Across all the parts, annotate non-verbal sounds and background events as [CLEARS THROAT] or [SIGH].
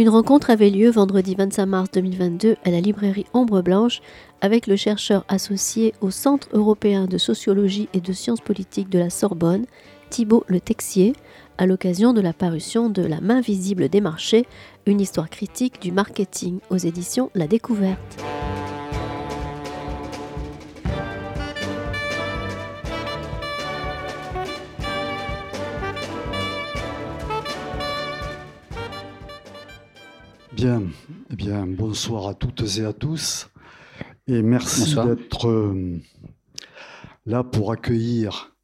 Une rencontre avait lieu vendredi 25 mars 2022 à la librairie Ombre Blanche avec le chercheur associé au Centre européen de sociologie et de sciences politiques de la Sorbonne, Thibault Le Texier, à l'occasion de la parution de La main visible des marchés, une histoire critique du marketing aux éditions La Découverte. Bien, eh bien, bonsoir à toutes et à tous. Et merci d'être euh, là pour accueillir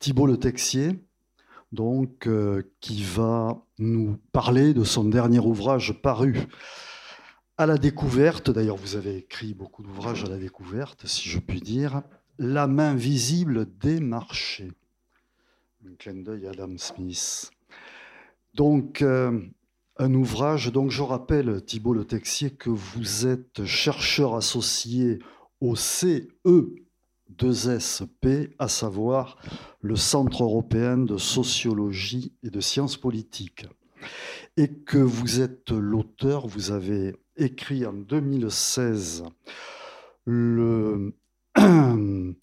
Thibault Le Texier, donc, euh, qui va nous parler de son dernier ouvrage paru à la découverte. D'ailleurs, vous avez écrit beaucoup d'ouvrages à la découverte, si je puis dire. La main visible des marchés. Un clin d'œil à Adam Smith. Donc, euh, un ouvrage. Donc, je rappelle, Thibault Le Texier, que vous êtes chercheur associé au CE2SP, à savoir le Centre européen de sociologie et de sciences politiques. Et que vous êtes l'auteur, vous avez écrit en 2016 le [CLEARS THROAT]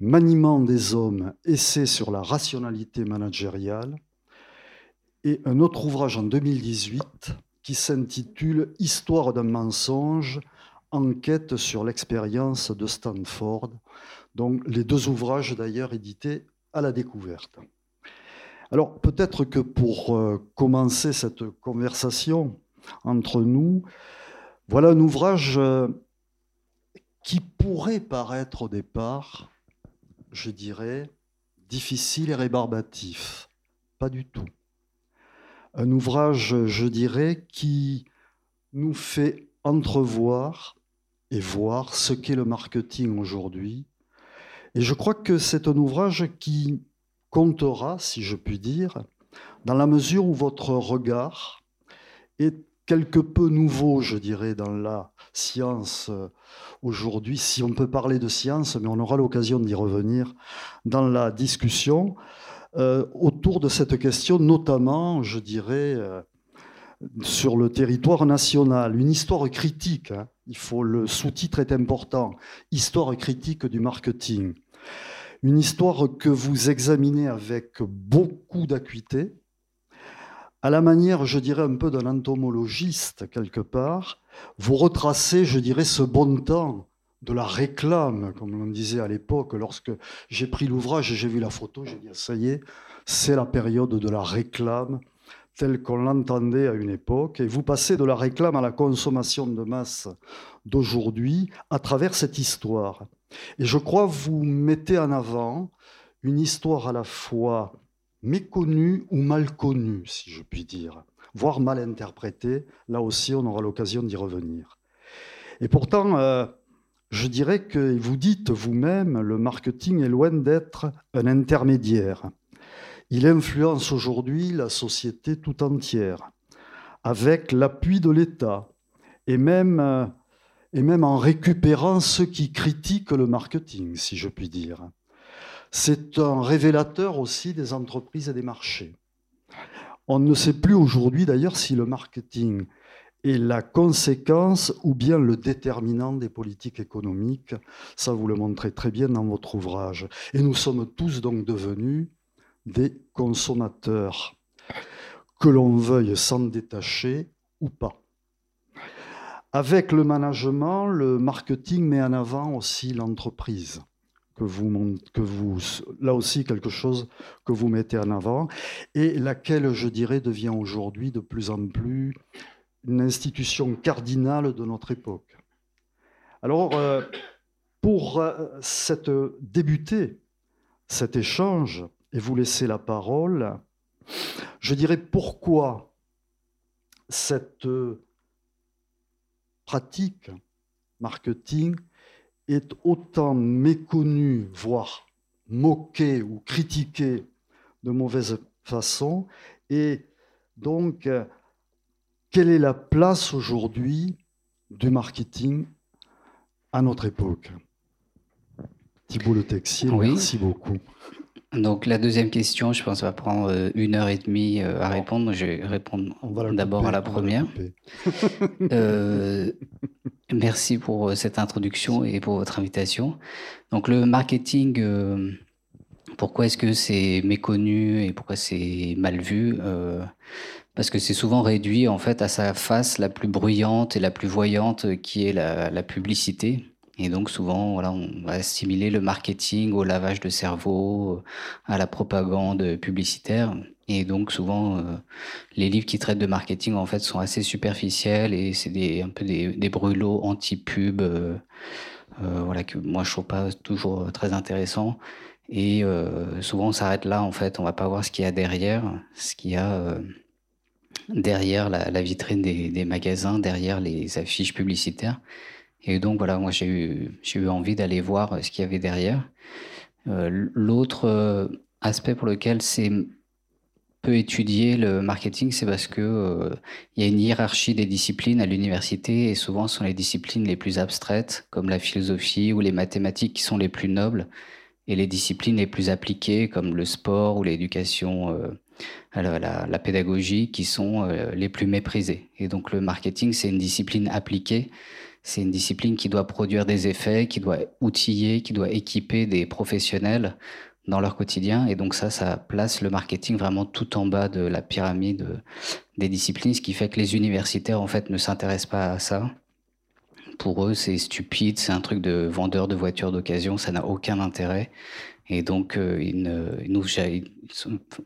Maniement des hommes, essai sur la rationalité managériale, et un autre ouvrage en 2018 qui s'intitule Histoire d'un mensonge, enquête sur l'expérience de Stanford. Donc les deux ouvrages d'ailleurs édités à la découverte. Alors peut-être que pour euh, commencer cette conversation entre nous, voilà un ouvrage euh, qui pourrait paraître au départ, je dirais, difficile et rébarbatif. Pas du tout un ouvrage, je dirais, qui nous fait entrevoir et voir ce qu'est le marketing aujourd'hui. Et je crois que c'est un ouvrage qui comptera, si je puis dire, dans la mesure où votre regard est quelque peu nouveau, je dirais, dans la science aujourd'hui, si on peut parler de science, mais on aura l'occasion d'y revenir dans la discussion. Euh, autour de cette question, notamment, je dirais, euh, sur le territoire national. Une histoire critique, hein. il faut le sous-titre est important, histoire critique du marketing. Une histoire que vous examinez avec beaucoup d'acuité, à la manière, je dirais, un peu d'un entomologiste quelque part. Vous retracez, je dirais, ce bon temps de la réclame, comme on disait à l'époque. Lorsque j'ai pris l'ouvrage et j'ai vu la photo, j'ai dit ça y est, c'est la période de la réclame telle qu'on l'entendait à une époque. Et vous passez de la réclame à la consommation de masse d'aujourd'hui à travers cette histoire. Et je crois vous mettez en avant une histoire à la fois méconnue ou mal connue, si je puis dire, voire mal interprétée. Là aussi, on aura l'occasion d'y revenir. Et pourtant, euh, je dirais que vous dites vous-même, le marketing est loin d'être un intermédiaire. Il influence aujourd'hui la société tout entière, avec l'appui de l'État, et même, et même en récupérant ceux qui critiquent le marketing, si je puis dire. C'est un révélateur aussi des entreprises et des marchés. On ne sait plus aujourd'hui d'ailleurs si le marketing et la conséquence ou bien le déterminant des politiques économiques. Ça, vous le montrez très bien dans votre ouvrage. Et nous sommes tous donc devenus des consommateurs, que l'on veuille s'en détacher ou pas. Avec le management, le marketing met en avant aussi l'entreprise. Que vous, que vous, là aussi quelque chose que vous mettez en avant, et laquelle, je dirais, devient aujourd'hui de plus en plus une institution cardinale de notre époque. Alors, euh, pour euh, cette, débuter cet échange et vous laisser la parole, je dirais pourquoi cette pratique marketing est autant méconnue, voire moquée ou critiquée de mauvaise façon, et donc quelle est la place aujourd'hui du marketing à notre époque? Thibault Le Texier, merci beaucoup. Donc la deuxième question, je pense, va prendre euh, une heure et demie euh, à répondre. Je vais répondre d'abord à la première. [LAUGHS] Euh, merci pour cette introduction et pour votre invitation. Donc le marketing, pourquoi est-ce que c'est méconnu et pourquoi c'est mal vu? Parce que c'est souvent réduit en fait à sa face la plus bruyante et la plus voyante, qui est la publicité. Et donc souvent, voilà, on va assimiler le marketing au lavage de cerveau, à la propagande publicitaire. Et donc souvent, euh, les livres qui traitent de marketing en fait sont assez superficiels et c'est des, un peu des, des brûlots anti-pub, euh, euh, voilà que moi je trouve pas toujours très intéressant. Et souvent on s'arrête là en fait, on va pas voir ce qu'il y a derrière, ce qu'il y a derrière la, vitrine des, magasins, derrière les affiches publicitaires. Et donc voilà, moi j'ai eu, envie d'aller voir euh, ce qu'il y avait derrière. Euh, l'autre euh, aspect pour lequel c'est peu étudié le marketing, c'est parce que il y a une hiérarchie des disciplines à l'université et souvent ce sont les disciplines les plus abstraites comme la philosophie ou les mathématiques qui sont les plus nobles et les disciplines les plus appliquées comme le sport ou l'éducation, la, pédagogie qui sont les plus méprisées. Et donc le marketing c'est une discipline appliquée c'est une discipline qui doit produire des effets, qui doit outiller, qui doit équiper des professionnels dans leur quotidien. Et donc ça, ça place le marketing vraiment tout en bas de la pyramide des disciplines, ce qui fait que les universitaires, en fait, ne s'intéressent pas à ça. Pour eux, c'est stupide, c'est un truc de vendeur de voitures d'occasion, ça n'a aucun intérêt. Et donc, euh, ils,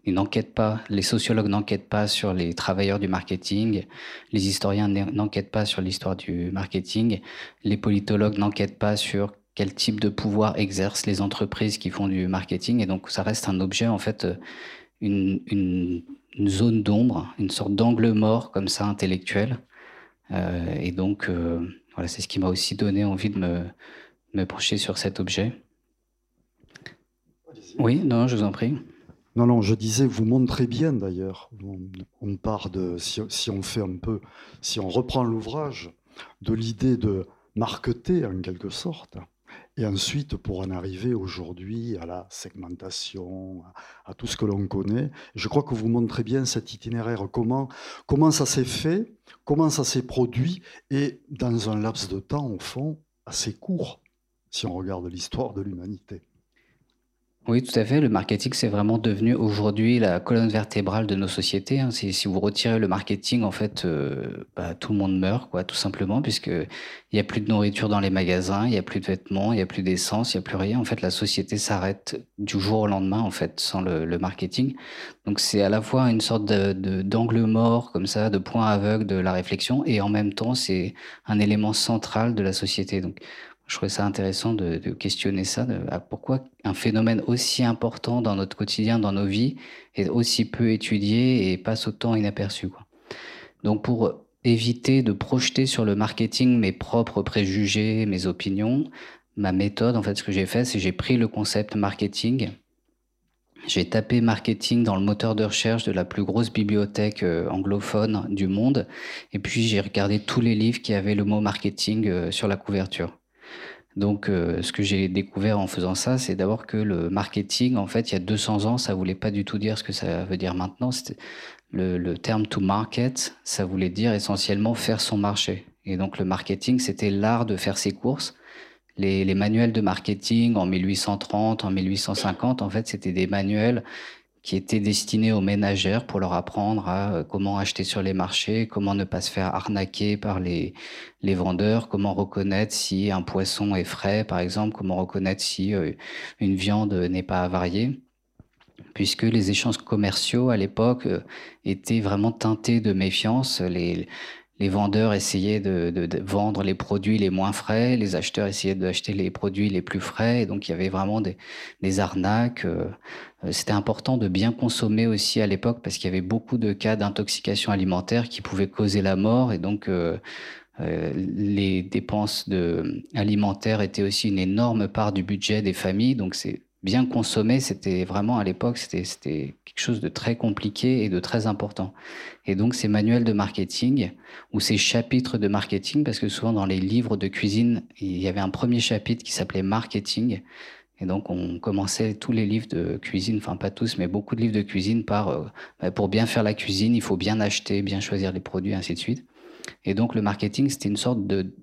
n'enquêtent pas, les sociologues n'enquêtent pas sur les travailleurs du marketing, les historiens n'enquêtent pas sur l'histoire du marketing, les politologues n'enquêtent pas sur quel type de pouvoir exercent les entreprises qui font du marketing. Et donc, ça reste un objet, en fait, une, une, zone d'ombre, une sorte d'angle mort, comme ça, intellectuel. Euh, et donc, euh, voilà, c'est ce qui m'a aussi donné envie de me, me pencher sur cet objet. Oui, non, je vous en prie. Non, non, je disais, vous montrez bien d'ailleurs. On, de, si, on fait un peu, si on reprend l'ouvrage, de l'idée de marketer en quelque sorte, et ensuite pour en arriver aujourd'hui à la segmentation, à, tout ce que l'on connaît. Je crois que vous montrez bien cet itinéraire, comment, comment ça s'est fait, comment ça s'est produit, et dans un laps de temps, au fond, assez court, si on regarde l'histoire de l'humanité. Oui, tout à fait. Le marketing, c'est vraiment devenu aujourd'hui la colonne vertébrale de nos sociétés. Hein. Si, vous retirez le marketing, en fait, euh, bah, tout le monde meurt, quoi, tout simplement, puisque il y a plus de nourriture dans les magasins, il y a plus de vêtements, il y a plus d'essence, il y a plus rien. En fait, la société s'arrête du jour au lendemain, en fait, sans le, marketing. Donc, c'est à la fois une sorte de, d'angle mort, comme ça, de point aveugle de la réflexion, et en même temps, c'est un élément central de la société. Donc, je trouvais ça intéressant de, questionner ça. De, pourquoi un phénomène aussi important dans notre quotidien, dans nos vies, est aussi peu étudié et passe autant inaperçu. Donc pour éviter de projeter sur le marketing mes propres préjugés, mes opinions, ma méthode, en fait, ce que j'ai fait, c'est j'ai pris le concept marketing, j'ai tapé marketing dans le moteur de recherche de la plus grosse bibliothèque euh, anglophone du monde, et puis j'ai regardé tous les livres qui avaient le mot marketing euh, sur la couverture. Donc, euh, ce que j'ai découvert en faisant ça, c'est d'abord que le marketing, en fait, il y a 200 ans, ça voulait pas du tout dire ce que ça veut dire maintenant. Le, le terme to market, ça voulait dire essentiellement faire son marché. Et donc, le marketing, c'était l'art de faire ses courses. Les, les, manuels de marketing en 1830, en 1850, en fait, c'était des manuels qui était destiné aux ménagères pour leur apprendre à euh, comment acheter sur les marchés, comment ne pas se faire arnaquer par les, vendeurs, comment reconnaître si un poisson est frais, par exemple, comment reconnaître si euh, une viande n'est pas avariée puisque les échanges commerciaux à l'époque euh, étaient vraiment teintés de méfiance. Les, vendeurs essayaient de, vendre les produits les moins frais, les acheteurs essayaient d'acheter les produits les plus frais, et donc il y avait vraiment des arnaques. Euh, c'était important de bien consommer aussi à l'époque parce qu'il y avait beaucoup de cas d'intoxication alimentaire qui pouvaient causer la mort, et donc euh, euh, les dépenses de, alimentaires étaient aussi une énorme part du budget des familles, donc c'est bien consommer, c'était vraiment à l'époque, c'était quelque chose de très compliqué et de très important. Et donc ces manuels de marketing ou ces chapitres de marketing, parce que souvent dans les livres de cuisine, il y avait un premier chapitre qui s'appelait marketing. Et donc, on commençait tous les livres de cuisine, enfin pas tous, mais beaucoup de livres de cuisine par euh, bah, pour bien faire la cuisine, il faut bien acheter, bien choisir les produits, ainsi de suite. Et donc, le marketing, c'était une sorte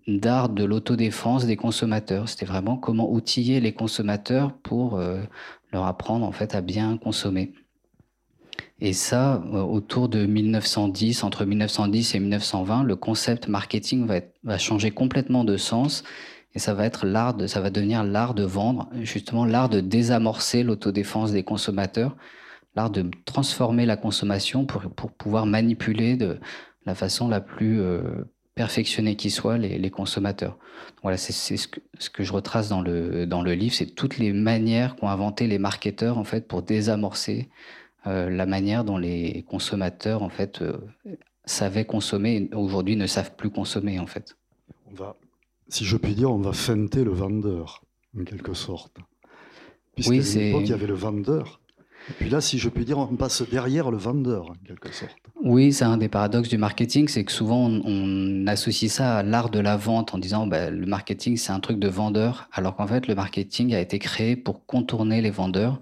d'art de, l'autodéfense des consommateurs. C'était vraiment comment outiller les consommateurs pour euh, leur apprendre en fait à bien consommer. Et ça, euh, autour de 1910, entre 1910 et 1920, le concept marketing va, va changer complètement de sens et ça va être l'art de, ça va devenir l'art de vendre, justement l'art de désamorcer l'autodéfense des consommateurs, l'art de transformer la consommation pour, pour pouvoir manipuler de la façon la plus euh, perfectionnée qui soit les, consommateurs. Voilà, c'est ce que, ce que je retrace dans le, dans le livre, c'est toutes les manières qu'ont inventé les marketeurs en fait pour désamorcer euh, la manière dont les consommateurs en fait euh, savaient consommer et aujourd'hui ne savent plus consommer en fait. Si je puis dire, on va feinter le vendeur en quelque sorte. Puisqu'à oui, il y avait le vendeur. Et puis là, si je puis dire, on passe derrière le vendeur, en quelque sorte. Oui, c'est un des paradoxes du marketing, c'est que souvent on, associe ça à l'art de la vente en disant bah, le marketing c'est un truc de vendeur, alors qu'en fait le marketing a été créé pour contourner les vendeurs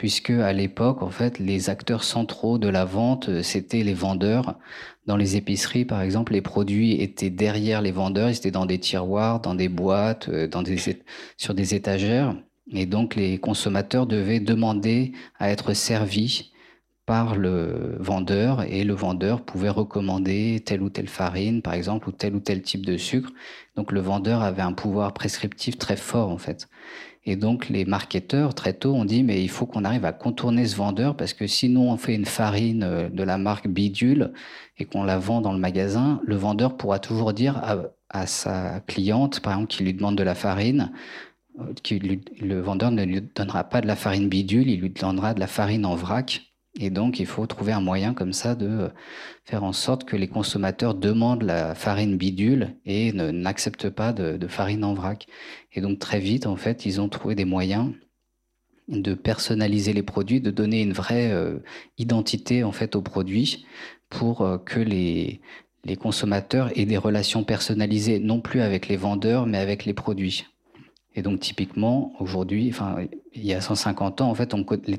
puisque à l'époque, en fait, les acteurs centraux de la vente, euh, c'était les vendeurs. Dans les épiceries, par exemple, les produits étaient derrière les vendeurs, ils étaient dans des tiroirs, dans des boîtes, euh, dans sur des étagères. Et donc, les consommateurs devaient demander à être servis par le vendeur et le vendeur pouvait recommander telle ou telle farine, par exemple, ou tel ou tel type de sucre. Donc, le vendeur avait un pouvoir prescriptif très fort, en fait. Et donc les marketeurs, très tôt, ont dit, mais il faut qu'on arrive à contourner ce vendeur parce que sinon on fait une farine euh, de la marque Bidule et qu'on la vend dans le magasin, le vendeur pourra toujours dire à, sa cliente, par exemple, qui lui demande de la farine, euh, que le vendeur ne lui donnera pas de la farine Bidule, il lui donnera de la farine en vrac et donc, il faut trouver un moyen comme ça de faire en sorte que les consommateurs demandent la farine bidule et n'acceptent pas de, farine en vrac. Et donc, très vite, en fait, ils ont trouvé des moyens de personnaliser les produits, de donner une vraie euh, identité, en fait, aux produits pour euh, que les consommateurs aient des relations personnalisées, non plus avec les vendeurs, mais avec les produits. Et donc typiquement, aujourd'hui, il y a 150 ans, en fait,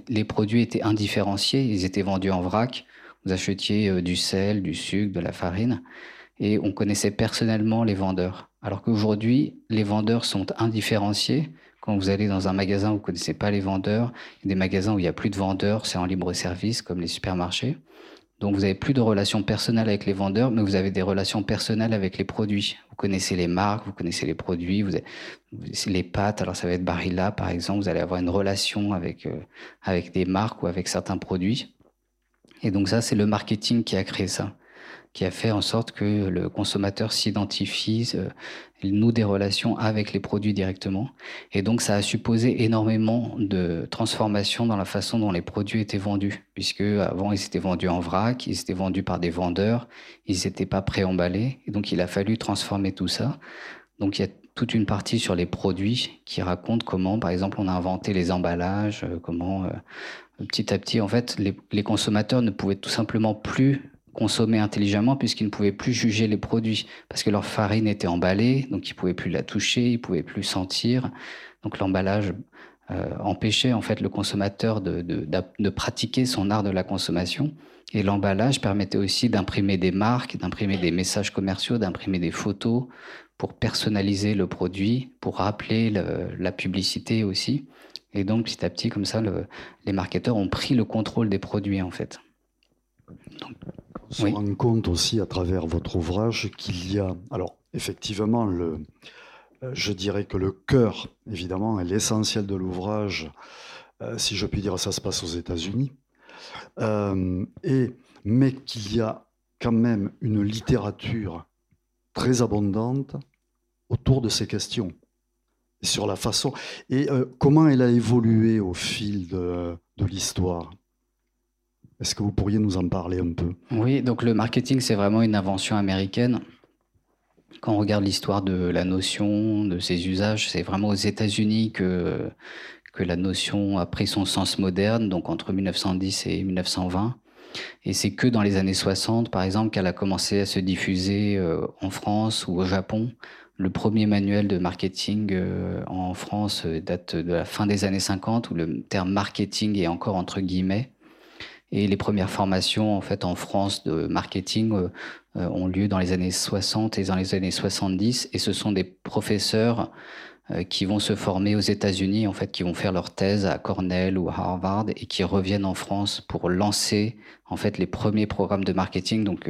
les produits étaient indifférenciés, ils étaient vendus en vrac. Vous achetiez euh, du sel, du sucre, de la farine, et on connaissait personnellement les vendeurs. Alors qu'aujourd'hui, les vendeurs sont indifférenciés. Quand vous allez dans un magasin, vous ne connaissez pas les vendeurs. Des magasins où il n'y a plus de vendeurs, c'est en libre service, comme les supermarchés. Donc vous avez plus de relations personnelles avec les vendeurs, mais vous avez des relations personnelles avec les produits. Connaissez les marques, vous connaissez les produits, vous avez les pâtes. Alors ça va être Barilla par exemple. Vous allez avoir une relation avec euh, avec des marques ou avec certains produits. Et donc ça, c'est le marketing qui a créé ça qui a fait en sorte que le consommateur s'identifie, euh, noue des relations avec les produits directement. Et donc, ça a supposé énormément de transformations dans la façon dont les produits étaient vendus, puisque avant, ils étaient vendus en vrac, ils étaient vendus par des vendeurs, ils n'étaient pas préemballés. Et donc, il a fallu transformer tout ça. Donc, il y a toute une partie sur les produits qui raconte comment, par exemple, on a inventé les emballages, euh, comment, euh, petit à petit, en fait, les, les consommateurs ne pouvaient tout simplement plus consommer intelligemment puisqu'ils ne pouvaient plus juger les produits parce que leur farine était emballée, donc ils pouvaient plus la toucher, ils pouvaient plus sentir. Donc l'emballage euh, empêchait en fait le consommateur de, de, de, pratiquer son art de la consommation. Et l'emballage permettait aussi d'imprimer des marques, d'imprimer des messages commerciaux, d'imprimer des photos pour personnaliser le produit, pour rappeler la publicité aussi. Et donc petit à petit, comme ça, le, les marketeurs ont pris le contrôle des produits en fait. On se rend compte aussi à travers votre ouvrage qu'il y a, alors effectivement, le, euh, je dirais que le cœur, évidemment, est l'essentiel de l'ouvrage. Euh, si je puis dire, ça se passe aux États-Unis. Euh, et, mais qu'il y a quand même une littérature très abondante autour de ces questions, sur la façon et comment elle a évolué au fil de l'histoire? Est-ce que vous pourriez nous en parler un peu? Oui, donc le marketing, c'est vraiment une invention américaine. Quand on regarde l'histoire de la notion, de ses usages, c'est vraiment aux États-Unis que, que la notion a pris son sens moderne, donc entre 1910 et 1920. Et c'est que dans les années 60, par exemple, qu'elle a commencé à se diffuser euh, en France ou au Japon. le premier manuel de marketing en France date de la fin des années 50, où le terme marketing est encore entre guillemets. Et les premières formations en fait en France de marketing euh, euh, ont lieu dans les années 60 et dans les années 70. Et ce sont des professeurs euh, qui vont se former aux États-Unis, en fait, qui vont faire leur thèse à Cornell ou à Harvard et qui reviennent en France pour lancer en fait les premiers programmes de marketing. Donc,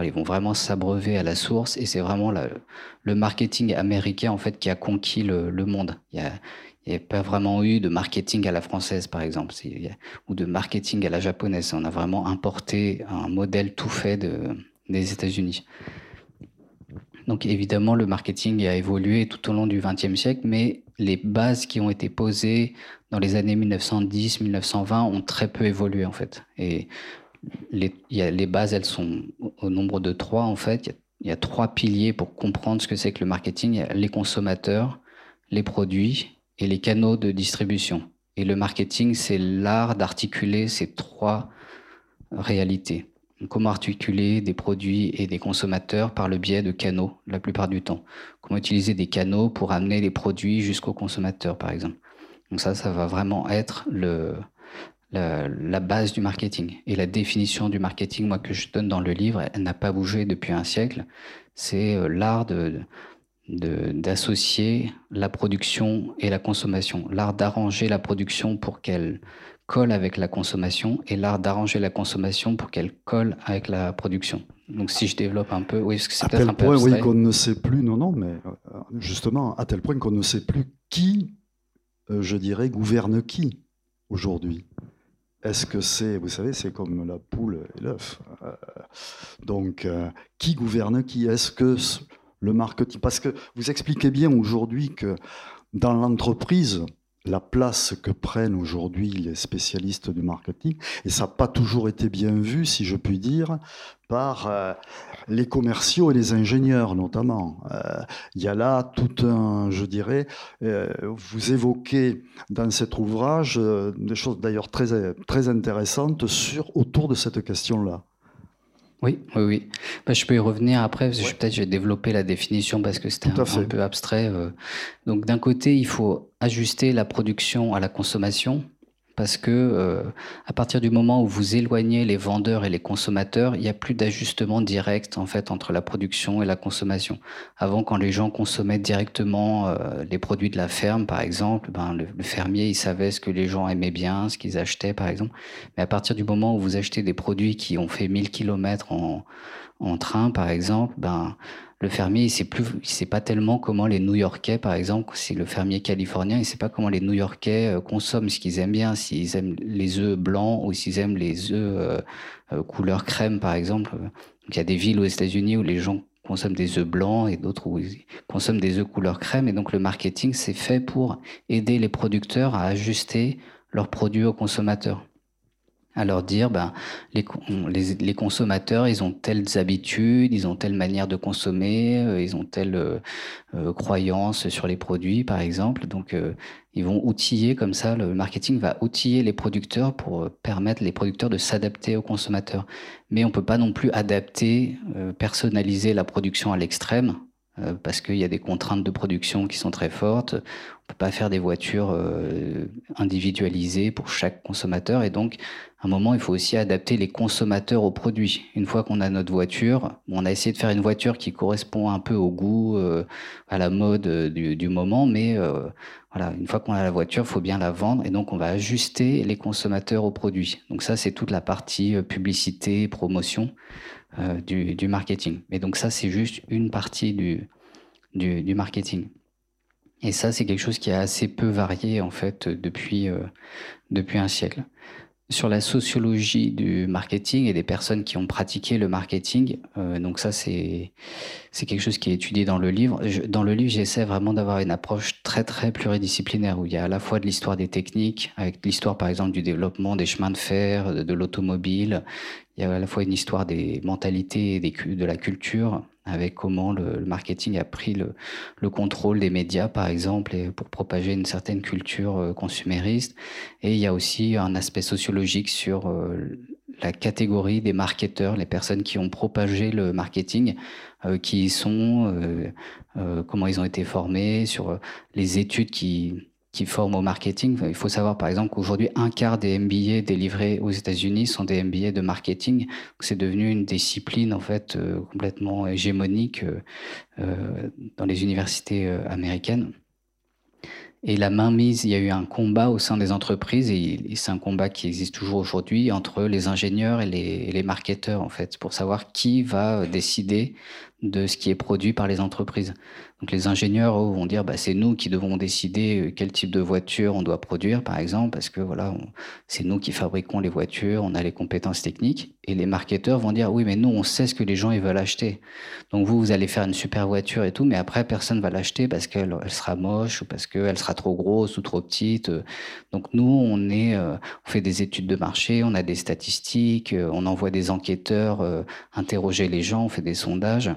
ils vont vraiment s'abreuver à la source et c'est vraiment le marketing américain en fait qui a conquis le, monde. Il n'y a pas vraiment eu de marketing à la française, par exemple, ou de marketing à la japonaise. On a vraiment importé un modèle tout fait de, des États-Unis. Donc évidemment, le marketing a évolué tout au long du XXe siècle, mais les bases qui ont été posées dans les années 1910-1920 ont très peu évolué en fait. Et les, les bases, elles sont au nombre de trois en fait. Il y a, trois piliers pour comprendre ce que c'est que le marketing. Y a les consommateurs, les produits et les canaux de distribution. Et le marketing, c'est l'art d'articuler ces trois réalités. Comment articuler des produits et des consommateurs par le biais de canaux, la plupart du temps? Comment utiliser des canaux pour amener les produits jusqu'au consommateur, par exemple? Donc ça, ça va vraiment être le, la, base du marketing. Et la définition du marketing, moi, que je donne dans le livre, elle n'a pas bougé depuis un siècle. C'est euh, l'art de, d'associer la production et la consommation, l'art d'arranger la production pour qu'elle colle avec la consommation et l'art d'arranger la consommation pour qu'elle colle avec la production. Donc si je développe un peu, oui, parce que c'est peut-être un peu point, oui, qu'on ne sait plus, non, non, mais euh, justement, à tel point qu'on ne sait plus qui, euh, je dirais, gouverne qui aujourd'hui. Est-ce que c'est, vous savez, c'est comme la poule et l'œuf. Euh, donc, qui gouverne qui? Est-ce que le marketing Parce que vous expliquez bien aujourd'hui que dans l'entreprise, la place que prennent aujourd'hui les spécialistes du marketing, et ça n'a pas toujours été bien vu, si je puis dire, par euh, les commerciaux et les ingénieurs notamment. Euh, il y a là tout un, je dirais, euh, vous évoquez dans cet ouvrage des choses d'ailleurs très, intéressantes sur, autour de cette question-là. Oui, oui, oui. Bah, je peux y revenir après, parce que peut-être je vais développer la définition parce que c'était un, peu abstrait. Euh. Donc d'un côté, il faut ajuster la production à la consommation parce que euh, à partir du moment où vous éloignez les vendeurs et les consommateurs, il n'y a plus d'ajustement direct en fait entre la production et la consommation. Avant, quand les gens consommaient directement euh, les produits de la ferme, par exemple, ben, le, fermier il savait ce que les gens aimaient bien, ce qu'ils achetaient, par exemple. Mais à partir du moment où vous achetez des produits qui ont fait 1000 km en, en train, par exemple, ben le fermier, il sait plus, il sait pas tellement comment les New-Yorkais, par exemple, si le fermier californien, il sait pas comment les New-Yorkais euh, consomment ce qu'ils aiment bien, s'ils aiment les œufs blancs ou s'ils aiment les œufs euh, euh, couleur crème, par exemple. il y a des villes aux États-Unis où les gens consomment des œufs blancs et d'autres où ils consomment des œufs couleur crème. Et donc le marketing, c'est fait pour aider les producteurs à ajuster leurs produits aux consommateurs à leur dire ben les, consommateurs ils ont telles habitudes ils ont telle manière de consommer euh, ils ont telle euh, euh, croyance sur les produits par exemple. Donc ils vont outiller comme ça le marketing va outiller les producteurs pour permettre les producteurs de s'adapter aux consommateurs. Mais on peut pas non plus adapter personnaliser la production à l'extrême parce qu'il y a des contraintes de production qui sont très fortes. Peut pas faire des voitures euh, individualisées pour chaque consommateur. Et donc à un moment il faut aussi adapter les consommateurs aux produits. Une fois qu'on a notre voiture, on a essayé de faire une voiture qui correspond un peu au goût, euh, à la mode euh, du, du moment, mais voilà, une fois qu'on a la voiture, il faut bien la vendre. Et donc on va ajuster les consommateurs aux produits. Donc ça c'est toute la partie publicité, promotion du, du, marketing. Et donc ça c'est juste une partie du marketing. Et ça, c'est quelque chose qui a assez peu varié en fait depuis, euh, depuis un siècle. Sur la sociologie du marketing et des personnes qui ont pratiqué le marketing, euh, donc ça c'est quelque chose qui est étudié dans le livre. dans le livre, j'essaie vraiment d'avoir une approche très très pluridisciplinaire où il y a à la fois de l'histoire des techniques, avec l'histoire par exemple du développement des chemins de fer, de, de l'automobile. Il y a à la fois une histoire des mentalités et des, de la culture, avec comment le, marketing a pris le, le, contrôle des médias, par exemple, et pour propager une certaine culture euh, consumériste. Et il y a aussi un aspect sociologique sur euh, la catégorie des marketeurs, les personnes qui ont propagé le marketing, qui y sont, comment ils ont été formés, sur les études qui, qui forment au marketing. Il faut savoir par exemple qu'aujourd'hui, un quart des MBA délivrés aux États-Unis sont des MBA de marketing. C'est devenu une discipline en fait euh, complètement hégémonique euh, euh, dans les universités américaines. Et la mainmise, il y a eu un combat au sein des entreprises, et c'est un combat qui existe toujours aujourd'hui, entre les ingénieurs et les, et les marketeurs, en fait, pour savoir qui va décider de ce qui est produit par les entreprises. Donc les ingénieurs vont dire bah, c'est nous qui devons décider euh, quel type de voiture on doit produire par exemple parce que voilà c'est nous qui fabriquons les voitures, on a les compétences techniques et les marketeurs vont dire oui mais nous on sait ce que les gens ils veulent acheter. Donc vous vous allez faire une super voiture et tout mais après personne va l'acheter parce qu'elle elle sera moche ou parce qu'elle sera trop grosse ou trop petite. Donc nous on est euh, on fait des études de marché, on a des statistiques, euh, on envoie des enquêteurs interroger les gens, on fait des sondages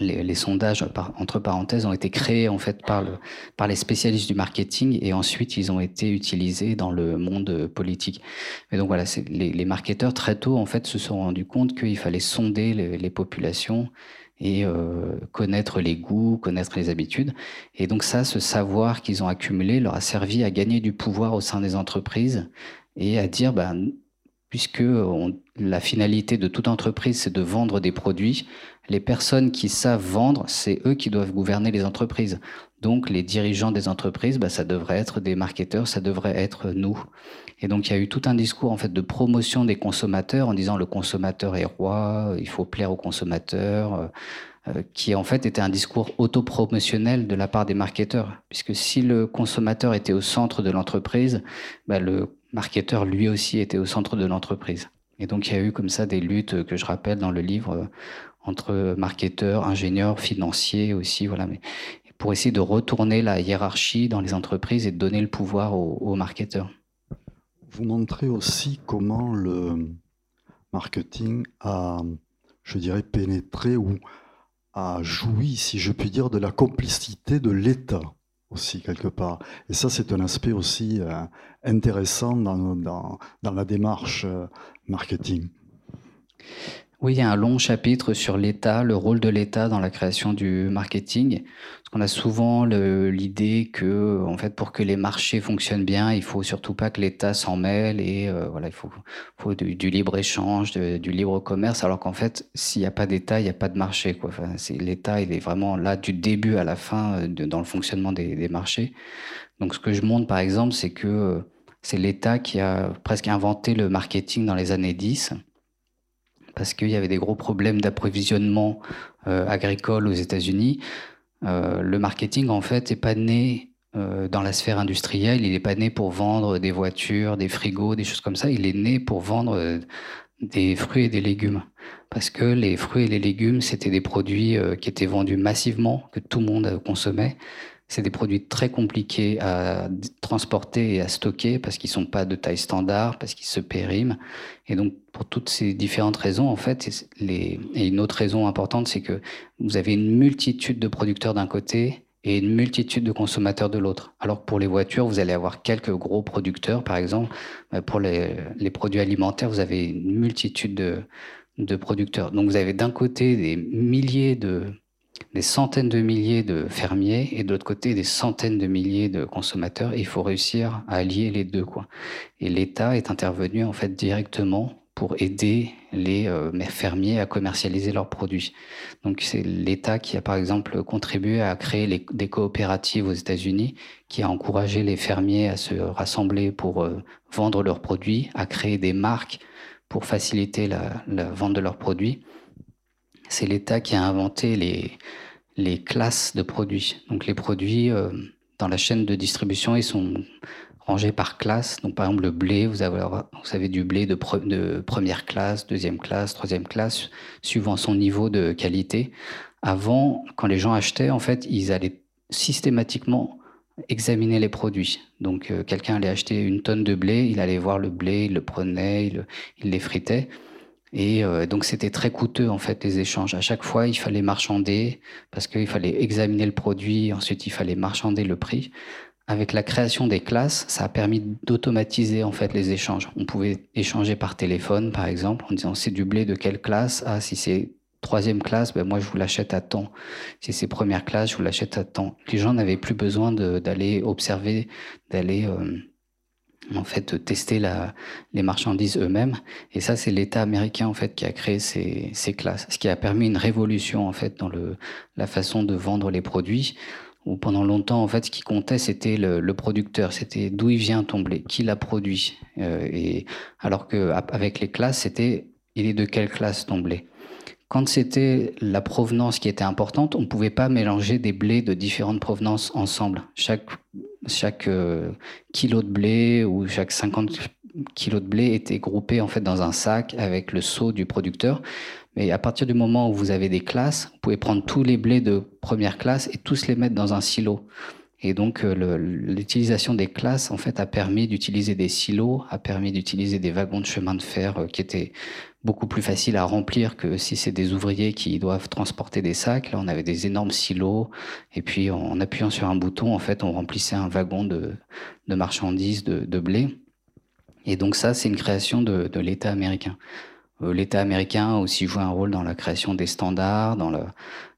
les, sondages, entre parenthèses, ont été créés en fait par, le, par les spécialistes du marketing et ensuite ils ont été utilisés dans le monde politique. Et donc voilà, les, les marketeurs très tôt en fait se sont rendus compte qu'il fallait sonder les, populations et euh, connaître les goûts, connaître les habitudes. Et donc ça, ce savoir qu'ils ont accumulé leur a servi à gagner du pouvoir au sein des entreprises et à dire, ben, puisque la finalité de toute entreprise, c'est de vendre des produits, les personnes qui savent vendre, c'est eux qui doivent gouverner les entreprises. Donc les dirigeants des entreprises, bah, ça devrait être des marketeurs, ça devrait être nous. Et donc il y a eu tout un discours en fait de promotion des consommateurs en disant le consommateur est roi, il faut plaire aux consommateurs, euh, euh, qui en fait était un discours autopromotionnel de la part des marketeurs, puisque si le consommateur était au centre de l'entreprise, bah, le marketeur lui aussi était au centre de l'entreprise. Et donc il y a eu comme ça des luttes que je rappelle dans le livre euh, entre marketeurs, ingénieurs, financiers aussi, voilà, mais pour essayer de retourner la hiérarchie dans les entreprises et de donner le pouvoir aux, marketeurs. Vous montrez aussi comment le marketing a, je dirais, pénétré ou a joui, si je puis dire, de la complicité de l'État aussi quelque part. Et ça, c'est un aspect aussi euh, intéressant dans, la démarche euh, marketing. Oui, il y a un long chapitre sur l'État, le rôle de l'État dans la création du marketing. Parce qu'on a souvent l'idée que, en fait, pour que les marchés fonctionnent bien, il faut surtout pas que l'État s'en mêle et euh, voilà, il faut, du, libre échange, du libre commerce. Alors qu'en fait, s'il n'y a pas d'État, il n'y a pas de marché. L'État, il est vraiment là du début à la fin euh, dans le fonctionnement des, des, marchés. Donc, ce que je montre, par exemple, c'est que euh, c'est l'État qui a presque inventé le marketing dans les années 10 parce qu'il y avait des gros problèmes d'approvisionnement euh, agricole aux États-Unis. Euh, le marketing, en fait, n'est pas né euh, dans la sphère industrielle, il n'est pas né pour vendre des voitures, des frigos, des choses comme ça, il est né pour vendre des fruits et des légumes. Parce que les fruits et les légumes, c'était des produits qui étaient vendus massivement, que tout le monde consommait. C'est des produits très compliqués à transporter et à stocker parce qu'ils sont pas de taille standard, parce qu'ils se périment. Et donc, pour toutes ces différentes raisons, en fait, et une autre raison importante, c'est que vous avez une multitude de producteurs d'un côté et une multitude de consommateurs de l'autre. Alors pour les voitures, vous allez avoir quelques gros producteurs, par exemple. Pour les, produits alimentaires, vous avez une multitude de, de producteurs. Donc, vous avez d'un côté des milliers de des centaines de milliers de fermiers et de l'autre côté des centaines de milliers de consommateurs. Il faut réussir à allier les deux. Quoi. Et l'État est intervenu en fait directement pour aider les euh, fermiers à commercialiser leurs produits. Donc c'est l'État qui a par exemple contribué à créer des coopératives aux États-Unis, qui a encouragé les fermiers à se rassembler pour euh, vendre leurs produits, à créer des marques pour faciliter la vente de leurs produits c'est l'État qui a inventé les, classes de produits. Donc les produits euh, dans la chaîne de distribution, ils sont rangés par classe. Donc par exemple le blé, vous avez, vous avez du blé de, première classe, deuxième classe, troisième classe, suivant son niveau de qualité. Avant, quand les gens achetaient, en fait, ils allaient systématiquement examiner les produits. Donc euh, quelqu'un allait acheter une tonne de blé, il allait voir le blé, il le prenait, il, il les fritait. Et euh, donc c'était très coûteux en fait les échanges. À chaque fois, il fallait marchander parce qu'il fallait examiner le produit, ensuite il fallait marchander le prix. avec la création des classes, ça a permis d'automatiser en fait les échanges. On pouvait échanger par téléphone, par exemple, en disant c'est du blé de quelle classe? Ah, si c'est troisième classe, ben moi je vous l'achète à temps. Si c'est première classe, je vous l'achète à temps. Les gens n'avaient plus besoin d'aller observer, d'aller euh, en fait tester les marchandises eux-mêmes. Et ça, c'est l'État américain en fait qui a créé ces, classes, ce qui a permis une révolution en fait dans la façon de vendre les produits où pendant longtemps, en fait, ce qui comptait, c'était le, producteur, c'était d'où il vient ton blé, qui l'a produit. Euh, et alors qu'avec les classes, c'était il est de quelle classe ton blé. Quand c'était la provenance qui était importante, on ne pouvait pas mélanger des blés de différentes provenances ensemble. Chaque, chaque euh, kilo de blé ou chaque 50 kilos de blé était groupé en fait dans un sac avec le seau du producteur. Mais à partir du moment où vous avez des classes, vous pouvez prendre tous les blés de première classe et tous les mettre dans un silo. Et donc euh, l'utilisation des classes en fait a permis d'utiliser des silos, a permis d'utiliser des wagons de chemin de fer euh, qui étaient beaucoup plus faciles à remplir que si c'est des ouvriers qui doivent transporter des sacs. On avait des énormes silos et puis en appuyant sur un bouton, en fait, on remplissait un wagon de, de marchandises, de, de, blé. Et donc ça, c'est une création de, de l'État américain. Euh, L'État américain a aussi joué un rôle dans la création des standards,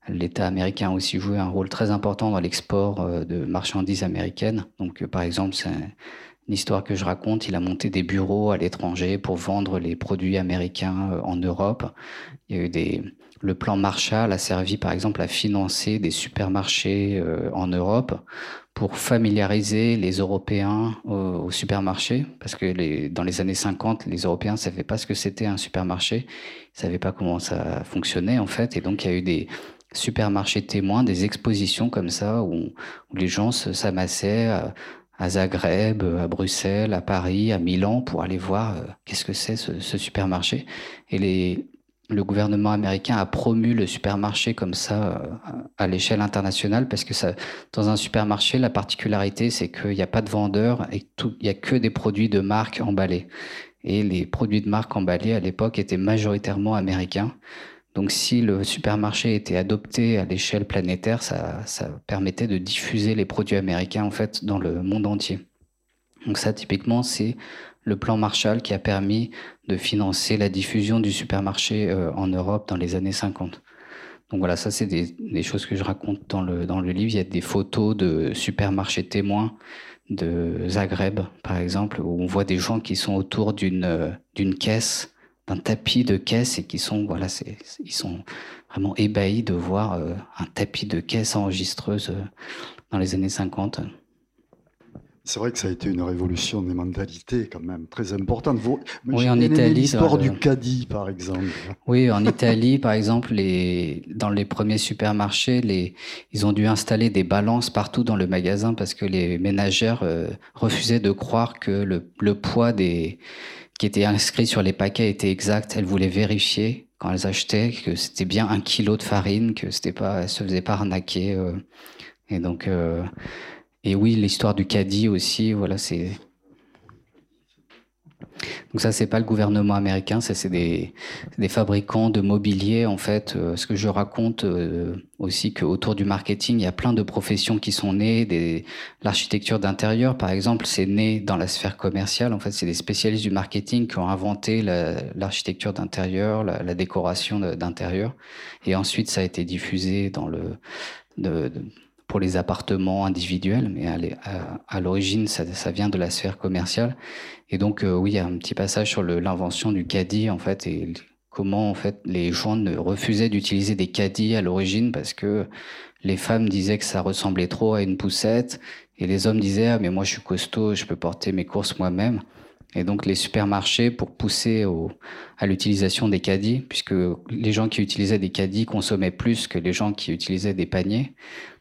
L'État américain a aussi joué un rôle très important dans l'export euh, de marchandises américaines. Donc, euh, par exemple, c'est une histoire que je raconte. Il a monté des bureaux à l'étranger pour vendre les produits américains en Europe. Il y a eu des, le plan Marshall a servi, par exemple, à financer des supermarchés en Europe pour familiariser les Européens au, supermarché, parce que les, dans les années 50, les Européens ne savaient pas ce que c'était un supermarché, ils ne savaient pas comment ça fonctionnait en fait, et donc il y a eu des supermarchés témoins, des expositions comme ça, où, les gens s'amassaient à, Zagreb, à Bruxelles, à Paris, à Milan, pour aller voir euh, qu'est-ce que c'est ce, supermarché. Et le gouvernement américain a promu le supermarché comme ça euh, à l'échelle internationale parce que dans un supermarché, la particularité, c'est qu'il n'y a pas de vendeurs et il n'y a que des produits de marque emballés. Et les produits de marque emballés à l'époque étaient majoritairement américains. Donc si le supermarché était adopté à l'échelle planétaire, ça, permettait de diffuser les produits américains en fait dans le monde entier. Donc ça, typiquement, c'est le plan Marshall qui a permis de financer la diffusion du supermarché euh, en Europe dans les années 50. Donc voilà, ça c'est des, choses que je raconte dans le, dans le livre. Il y a des photos de supermarchés témoins de Zagreb, par exemple, où on voit des gens qui sont autour d'une euh, caisse, d'un tapis de caisse et qui sont, voilà, c'est, ils sont vraiment ébahis de voir euh, un tapis de caisse enregistreuse dans les années 50. C'est vrai que ça a été une révolution des mentalités quand même très importante. oui, en Italie. L'histoire du caddie, par exemple. Oui, en Italie, par exemple, les, dans les premiers supermarchés, les, ils ont dû installer des balances partout dans le magasin parce que les ménagères euh, refusaient de croire que le, le poids des, qui était inscrit sur les paquets était exact. Elles voulaient vérifier quand elles achetaient que c'était bien un kilo de farine, que c'était pas, se faisaient pas arnaquer. Euh, et donc, euh, et oui, l'histoire du caddie aussi, voilà, c'est. Donc ça, c'est pas le gouvernement américain, ça c'est des, des, fabricants de mobilier en fait. Euh, ce que je raconte euh, aussi qu'autour du marketing, il y a plein de professions qui sont nées. Des, l'architecture d'intérieur, par exemple, c'est né dans la sphère commerciale. En fait, c'est des spécialistes du marketing qui ont inventé l'architecture d'intérieur, la, la, décoration d'intérieur, et ensuite ça a été diffusé dans le de, de, pour les appartements individuels, mais à, l'origine, ça, vient de la sphère commerciale. Et donc, euh, oui, un petit passage sur l'invention du caddie, en fait, et comment, en fait, les gens refusaient d'utiliser des caddies à l'origine parce que les femmes disaient que ça ressemblait trop à une poussette, et les hommes disaient, ah, mais moi, je suis costaud, je peux porter mes courses moi-même. Et donc les supermarchés, pour pousser à l'utilisation des caddies, puisque les gens qui utilisaient des caddies consommaient plus que les gens qui utilisaient des paniers,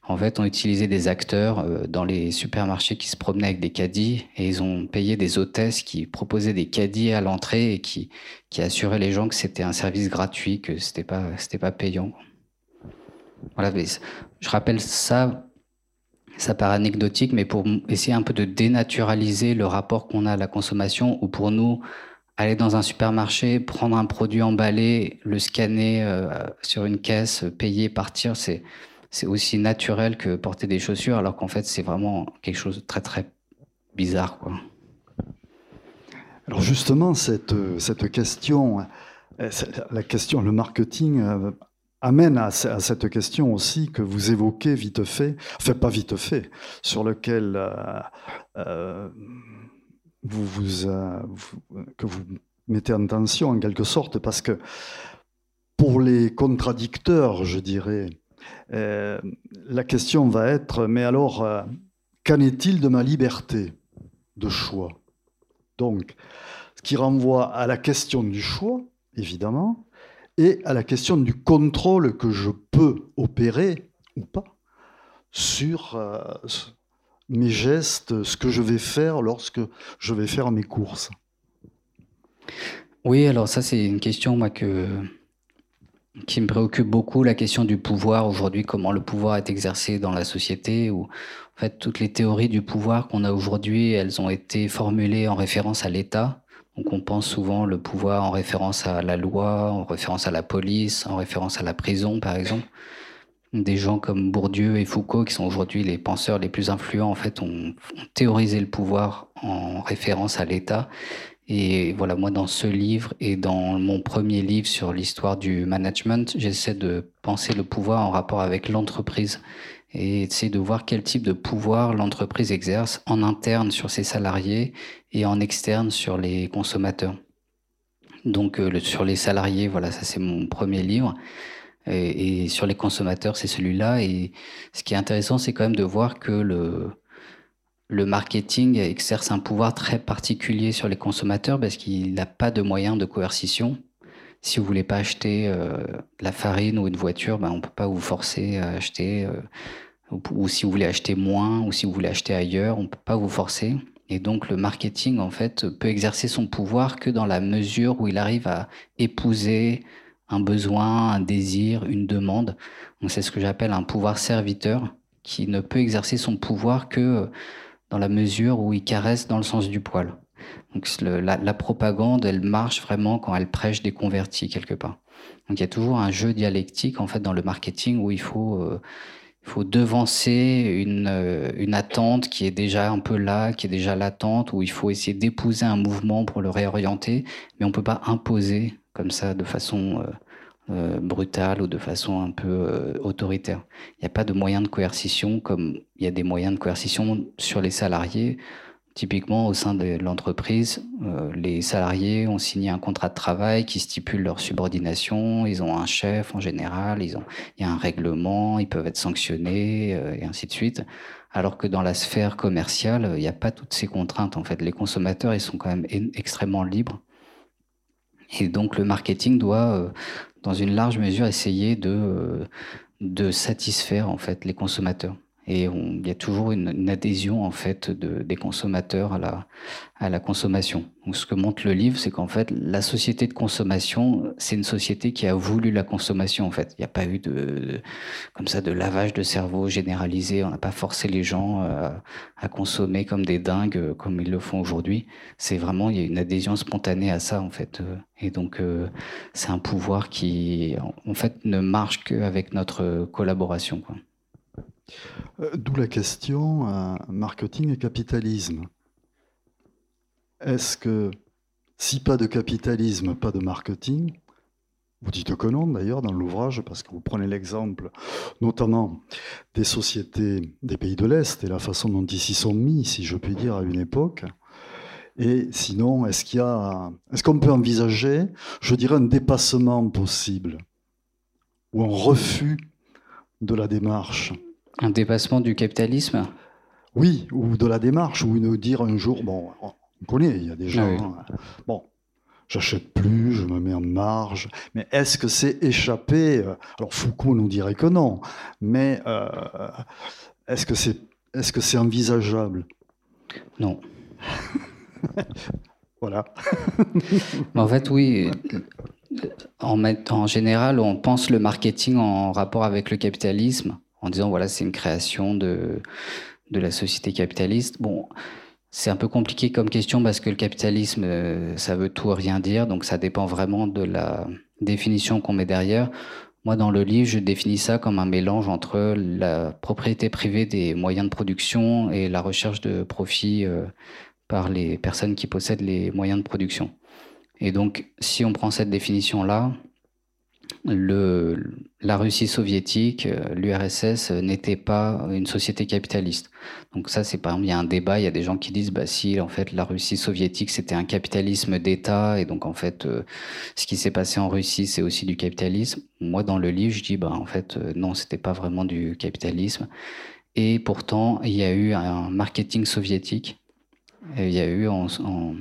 en fait, ont utilisé des acteurs euh, dans les supermarchés qui se promenaient avec des caddies et ils ont payé des hôtesses qui proposaient des caddies à l'entrée et qui, qui assuraient les gens que c'était un service gratuit, que c'était pas, pas payant. Voilà, je rappelle ça, ça paraît anecdotique, mais pour essayer un peu de dénaturaliser le rapport qu'on a à la consommation, ou pour nous, aller dans un supermarché, prendre un produit emballé, le scanner euh, sur une caisse, payer, partir, c'est c'est aussi naturel que porter des chaussures, alors qu'en fait, c'est vraiment quelque chose de très très bizarre, quoi. Alors justement, cette, cette question, euh, la question, le marketing euh, amène à, cette question aussi que vous évoquez vite fait, enfin pas vite fait, sur lequel euh, vous, vous, que vous mettez en tension en quelque sorte, parce que pour les contradicteurs, je dirais, la question va être, mais alors, qu'en est-il de ma liberté de choix? Donc, ce qui renvoie à la question du choix, évidemment, et à la question du contrôle que je peux opérer ou pas sur euh, mes gestes, ce que je vais faire lorsque je vais faire mes courses. Oui, alors ça c'est une question moi, que, qui me préoccupe beaucoup, la question du pouvoir aujourd'hui, comment le pouvoir est exercé dans la société, où en fait toutes les théories du pouvoir qu'on a aujourd'hui, elles ont été formulées en référence à l'État, donc on pense souvent le pouvoir en référence à la loi, en référence à la police, en référence à la prison par exemple. Des gens comme Bourdieu et Foucault, qui sont aujourd'hui les penseurs les plus influents, en fait, ont, théorisé le pouvoir en référence à l'État. Et voilà, moi, dans ce livre et dans mon premier livre sur l'histoire du management, j'essaie de penser le pouvoir en rapport avec l'entreprise et essayer de voir quel type de pouvoir l'entreprise exerce en interne sur ses salariés et en externe sur les consommateurs. Donc euh, sur les salariés, voilà, ça c'est mon premier livre. Et, sur les consommateurs, c'est celui-là. Et ce qui est intéressant, c'est quand même de voir que le, le marketing exerce un pouvoir très particulier sur les consommateurs parce qu'il n'a pas de moyens de coercition. Si vous voulez pas acheter euh, la farine ou une voiture, ben, on peut pas vous forcer à acheter. Euh, ou, si vous voulez acheter moins, ou si vous voulez acheter ailleurs, on peut pas vous forcer. Et donc le marketing, en fait, peut exercer son pouvoir que dans la mesure où il arrive à épouser un besoin, un désir, une demande. Donc c'est ce que j'appelle un pouvoir serviteur qui ne peut exercer son pouvoir que dans la mesure où il caresse dans le sens du poil. Donc la, propagande, elle marche vraiment quand elle prêche des convertis quelque part. Donc il y a toujours un jeu dialectique en fait dans le marketing où il faut euh, devancer une, euh, une attente qui est déjà un peu là, qui est déjà latente, où il faut essayer d'épouser un mouvement pour le réorienter, mais on peut pas imposer comme ça de façon euh, euh, brutale ou de façon un peu autoritaire. Il n'y a pas de moyen de coercition comme il y a des moyens de coercition sur les salariés. Typiquement, au sein de l'entreprise, euh, les salariés ont signé un contrat de travail qui stipule leur subordination. Ils ont un chef en général, il y a un règlement, ils peuvent être sanctionnés euh, et ainsi de suite. Alors que dans la sphère commerciale, il n'y a pas toutes ces contraintes. En fait, les consommateurs, ils sont quand même extrêmement libres. Et donc, le marketing doit, euh, dans une large mesure, essayer de, de satisfaire en fait les consommateurs et il y a toujours une, adhésion en fait de, des consommateurs à la, à consommation. Donc, ce que montre le livre, c'est qu'en fait la société de consommation, c'est une société qui a voulu la consommation en fait. Il n'y a pas eu de comme ça de lavage de cerveau généralisé. On n'a pas forcé les gens euh, à consommer comme des dingues euh, comme ils le font aujourd'hui. C'est vraiment il y a une adhésion spontanée à ça en fait. Euh. Et donc c'est un pouvoir qui en fait ne marche qu'avec notre collaboration. Quoi. Euh, d'où la question euh, marketing et capitalisme. Est-ce que si pas de capitalisme, pas de marketing, vous dites que non d'ailleurs dans l'ouvrage, parce que vous prenez l'exemple notamment des sociétés des pays de l'Est et la façon dont ils s'y sont mis, si je puis dire, à une époque. Et sinon, est-ce qu'il y a, est-ce qu'on peut envisager, je dirais, un dépassement possible ou un refus de la démarche? Un dépassement du capitalisme? Oui, ou de la démarche, ou nous dire un jour, bon, on connaît, il y a des gens, ah bon, j'achète plus, je me mets en marge, mais est-ce que c'est échappé? Alors Foucault nous dirait que non, mais euh, est-ce que c'est est -ce c'est envisageable? Non. [LAUGHS] voilà. [LAUGHS] en fait, oui. En, en général, on pense le marketing en rapport avec le capitalisme en disant voilà c'est une création de, de la société capitaliste. Bon, c'est un peu compliqué comme question parce que le capitalisme, euh, ça veut tout rien dire, donc ça dépend vraiment de la définition qu'on met derrière. Moi, dans le livre, je définis ça comme un mélange entre la propriété privée des moyens de production et la recherche de profit euh, par les personnes qui possèdent les moyens de production. Et donc, si on prend cette définition-là, le, la Russie soviétique, euh, l'URSS euh, n'était pas une société capitaliste. Donc ça, c'est par exemple, il y a un débat, il y a des gens qui disent, bah si, en fait, la Russie soviétique, c'était un capitalisme d'État, et donc en fait, euh, ce qui s'est passé en Russie, c'est aussi du capitalisme. Moi, dans le livre, je dis, bah en fait, non, c'était pas vraiment du capitalisme. Et pourtant, il y a eu un marketing soviétique. Il y a eu en, en,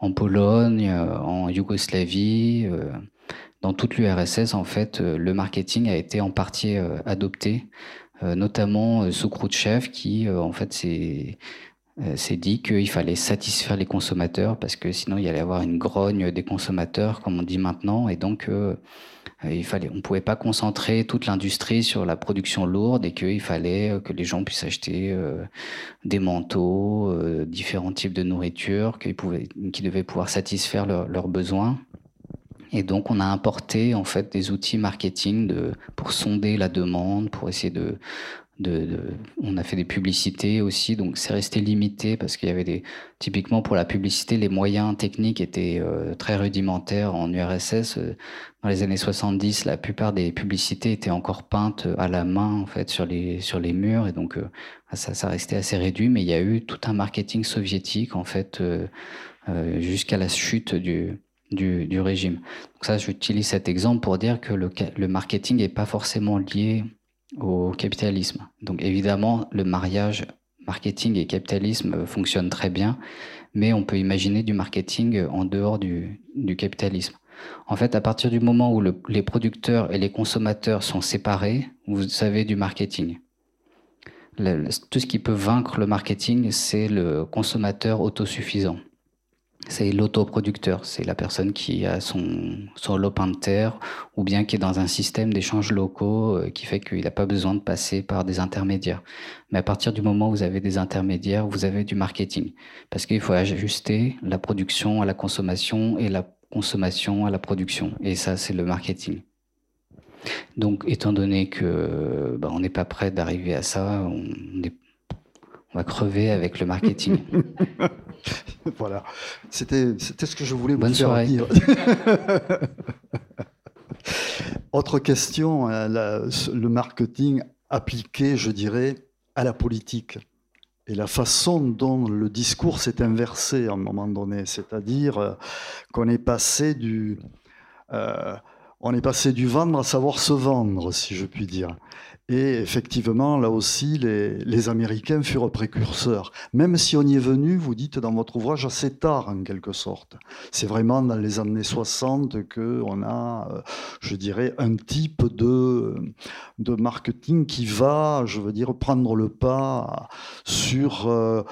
en Pologne, en Yougoslavie, dans toute l'URSS, en fait, euh, le marketing a été en partie euh, adopté, euh, notamment sous Khrouchtchev, qui, en fait, s'est dit qu'il fallait satisfaire les consommateurs parce que sinon il y allait avoir une grogne des consommateurs, comme on dit maintenant, et donc il fallait, on pouvait pas concentrer toute l'industrie sur la production lourde et qu'il fallait que les gens puissent acheter des manteaux, différents types de nourriture, qu'ils pouvaient, qu'ils devaient pouvoir satisfaire leurs besoins. Et donc, on a importé en fait des outils marketing de, pour sonder la demande, pour essayer de, de, de, on a fait des publicités aussi, donc c'est resté limité parce qu'il y avait des, typiquement pour la publicité, les moyens techniques étaient euh, très rudimentaires en URSS. Euh, dans les années 70, la plupart des publicités étaient encore peintes à la main en fait sur les sur les murs et donc euh, ça, ça restait assez réduit. Mais il y a eu tout un marketing soviétique en fait jusqu'à la chute du du, régime. Donc ça, j'utilise cet exemple pour dire que le, le marketing n'est pas forcément lié au capitalisme. Donc évidemment, le mariage marketing et capitalisme fonctionne très bien, mais on peut imaginer du marketing en dehors du, du capitalisme. En fait, à partir du moment où les producteurs et les consommateurs sont séparés, vous savez du marketing. tout ce qui peut vaincre le marketing, c'est le consommateur autosuffisant c'est l'autoproducteur, c'est la personne qui a son, son lopin de terre ou bien qui est dans un système d'échanges locaux euh, qui fait qu'il n'a pas besoin de passer par des intermédiaires. Mais à partir du moment où vous avez des intermédiaires, vous avez du marketing. Parce qu'il faut ajuster la production à la consommation et la consommation à la production. Et ça, c'est le marketing. Donc, étant donné que bah, on n'est pas prêt d'arriver à ça, on, on va crever avec le marketing. [LAUGHS] [LAUGHS] voilà, c'était ce que je voulais vous faire dire. [LAUGHS] Autre question, hein, le marketing appliqué, je dirais, à la politique et la façon dont le discours s'est inversé à un moment donné, c'est-à-dire euh, qu'on est passé du euh, on est passé du vendre à savoir se vendre, si je puis dire. Et effectivement, là aussi, les, Américains furent précurseurs. Même si on y est venu, vous dites dans votre ouvrage, assez tard en quelque sorte. C'est vraiment dans les années 60 qu'on a, euh, je dirais, un type de, marketing qui va, je veux dire, prendre le pas sur, euh,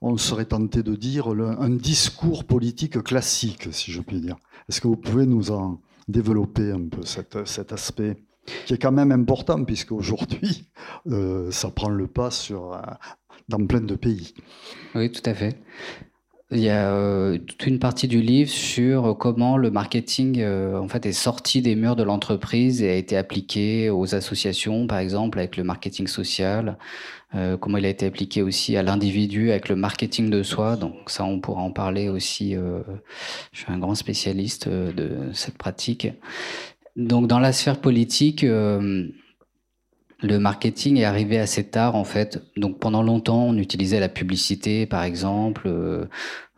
on serait tenté de dire, un discours politique classique, si je puis dire. Est-ce que vous pouvez nous en développer un peu cet aspect? Qui est quand même important, puisque aujourd'hui, euh, ça prend le pas sur, euh, dans plein de pays. Oui, tout à fait. Il y a euh, toute une partie du livre sur comment le marketing en fait est sorti des murs de l'entreprise et a été appliqué aux associations, par exemple avec le marketing social, comment il a été appliqué aussi à l'individu avec le marketing de soi. Donc ça, on pourra en parler aussi. je suis un grand spécialiste de cette pratique. Donc dans la sphère politique, euh, le marketing est arrivé assez tard en fait. Donc pendant longtemps, on utilisait la publicité, par exemple. Euh,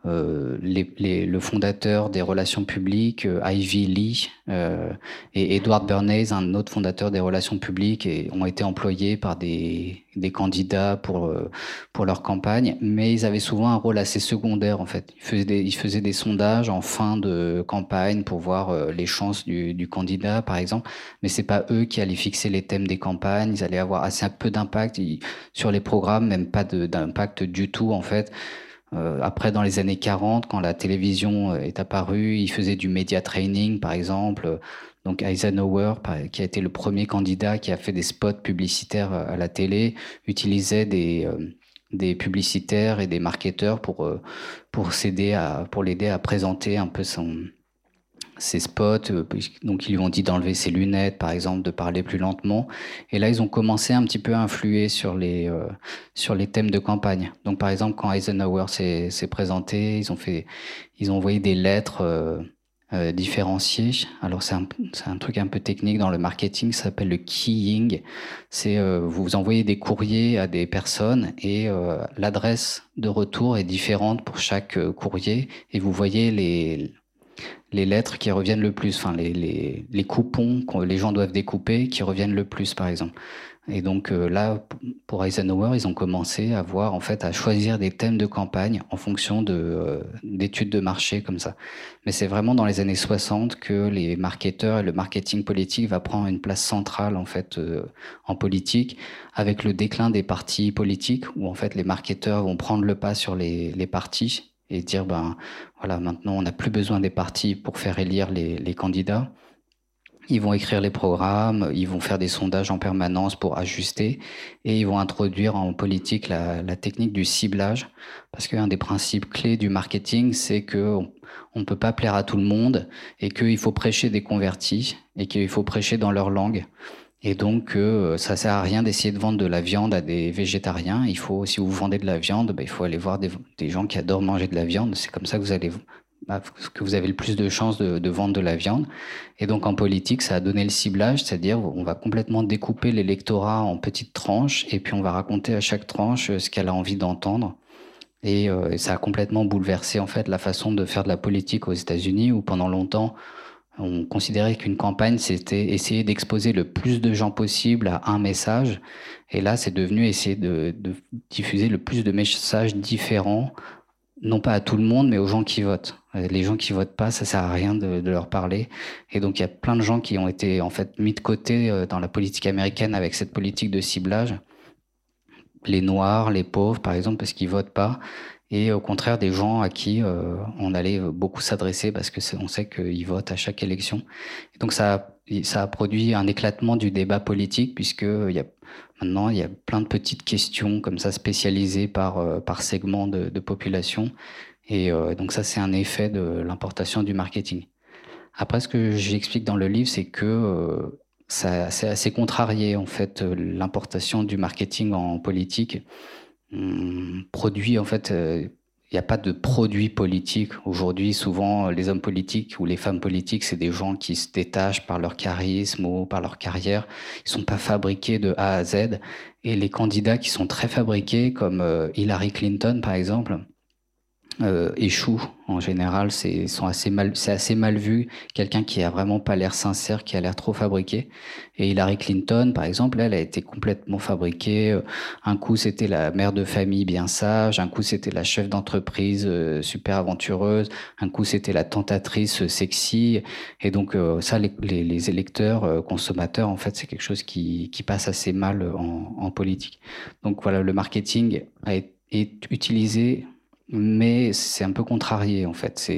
euh, les, le fondateur des relations publiques, euh, Ivy Lee, euh, et Edward Bernays, un autre fondateur des relations publiques, et, ont été employés par des, des candidats pour, euh, pour leur campagne, mais ils avaient souvent un rôle assez secondaire en fait. Ils faisaient des, ils faisaient des sondages en fin de campagne pour voir les chances du, du candidat, par exemple, mais c'est pas eux qui allaient fixer les thèmes des campagnes. Ils allaient avoir assez peu d'impact sur les programmes, même pas d'impact du tout en fait. Euh, après, dans les années 40, quand la télévision euh, est apparue, il faisait du media training, par exemple. Donc Eisenhower, qui a été le premier candidat qui a fait des spots publicitaires euh, à la télé, utilisait des, des publicitaires et des marketeurs pour, pour s'aider à, pour l'aider à présenter un peu son, ses spots. Euh, donc, ils lui ont dit d'enlever ses lunettes, par exemple, de parler plus lentement. Et là, ils ont commencé un petit peu à influer sur les, euh, sur les thèmes de campagne. Donc, par exemple, quand Eisenhower s'est présenté, ils ont fait, ils ont envoyé des lettres euh, euh différenciées. Alors, c'est un, un, truc un peu technique dans le marketing, ça s'appelle le keying. C'est vous envoyez des courriers à des personnes et l'adresse de retour est différente pour chaque courrier et vous voyez les les lettres qui reviennent le plus, enfin les, les, les coupons que les gens doivent découper qui reviennent le plus, par exemple. Et donc euh, là, pour Eisenhower, ils ont commencé à voir, en fait, à choisir des thèmes de campagne en fonction de euh, d'études de marché comme ça. Mais c'est vraiment dans les années 60 que les marketeurs et le marketing politique va prendre une place centrale en fait euh, en politique, avec le déclin des partis politiques où en fait les marketeurs vont prendre le pas sur les, les partis et dire ben voilà maintenant on n'a plus besoin des partis pour faire élire les, candidats. Ils vont écrire les programmes, ils vont faire des sondages en permanence pour ajuster et ils vont introduire en politique la, la technique du ciblage parce qu'un des principes clés du marketing c'est que on ne peut pas plaire à tout le monde et qu'il faut prêcher des convertis et qu'il faut prêcher dans leur langue. Et donc, euh, ça sert à rien d'essayer de vendre de la viande à des végétariens. Il faut, si vous vendez de la viande, bah, il faut aller voir des, gens qui adorent manger de la viande. C'est comme ça que vous bah, avez le plus de chances de, vendre de la viande. Et donc, en politique, ça a donné le ciblage, c'est-à-dire on va complètement découper l'électorat en petites tranches et puis on va raconter à chaque tranche euh, ce qu'elle a envie d'entendre. Et euh, ça a complètement bouleversé en fait la façon de faire de la politique aux États-Unis, où pendant longtemps on considérait qu'une campagne, c'était essayer d'exposer le plus de gens possible à un message. Et là, c'est devenu essayer de, diffuser le plus de messages différents, non pas à tout le monde, mais aux gens qui votent. Les gens qui votent pas, ça sert à rien de, leur parler. Et donc, il y a plein de gens qui ont été en fait mis de côté euh, dans la politique américaine avec cette politique de ciblage. Les noirs, les pauvres, par exemple, parce qu'ils votent pas et au contraire des gens à qui euh, on allait beaucoup s'adresser parce que on sait qu'ils votent à chaque élection. Et donc ça a, ça a produit un éclatement du débat politique puisque il y a, maintenant il y a plein de petites questions comme ça spécialisées par euh, par segment de, population et euh, donc ça c'est un effet de l'importation du marketing. Après ce que j'explique dans le livre c'est que ça c'est assez contrarié en fait l'importation du marketing en politique produit, en fait, il euh, n'y a pas de produit politique. Aujourd'hui, souvent, les hommes politiques ou les femmes politiques, c'est des gens qui se détachent par leur charisme ou par leur carrière. Ils sont pas fabriqués de A à Z. Et les candidats qui sont très fabriqués, comme euh, Hillary Clinton, par exemple, euh, échouent en général, c'est sont assez mal, c'est assez mal vu. Quelqu'un qui a vraiment pas l'air sincère, qui a l'air trop fabriqué. Et Hillary Clinton, par exemple, elle a été complètement fabriquée. Euh, un coup, c'était la mère de famille bien sage. Un coup, c'était la chef d'entreprise euh, super aventureuse. Un coup, c'était la tentatrice sexy. Et donc, ça, les, les, électeurs, consommateurs, en fait, c'est quelque chose qui, qui passe assez mal en, en politique. Donc voilà, le marketing a, est utilisé mais c'est un peu contrarié en fait.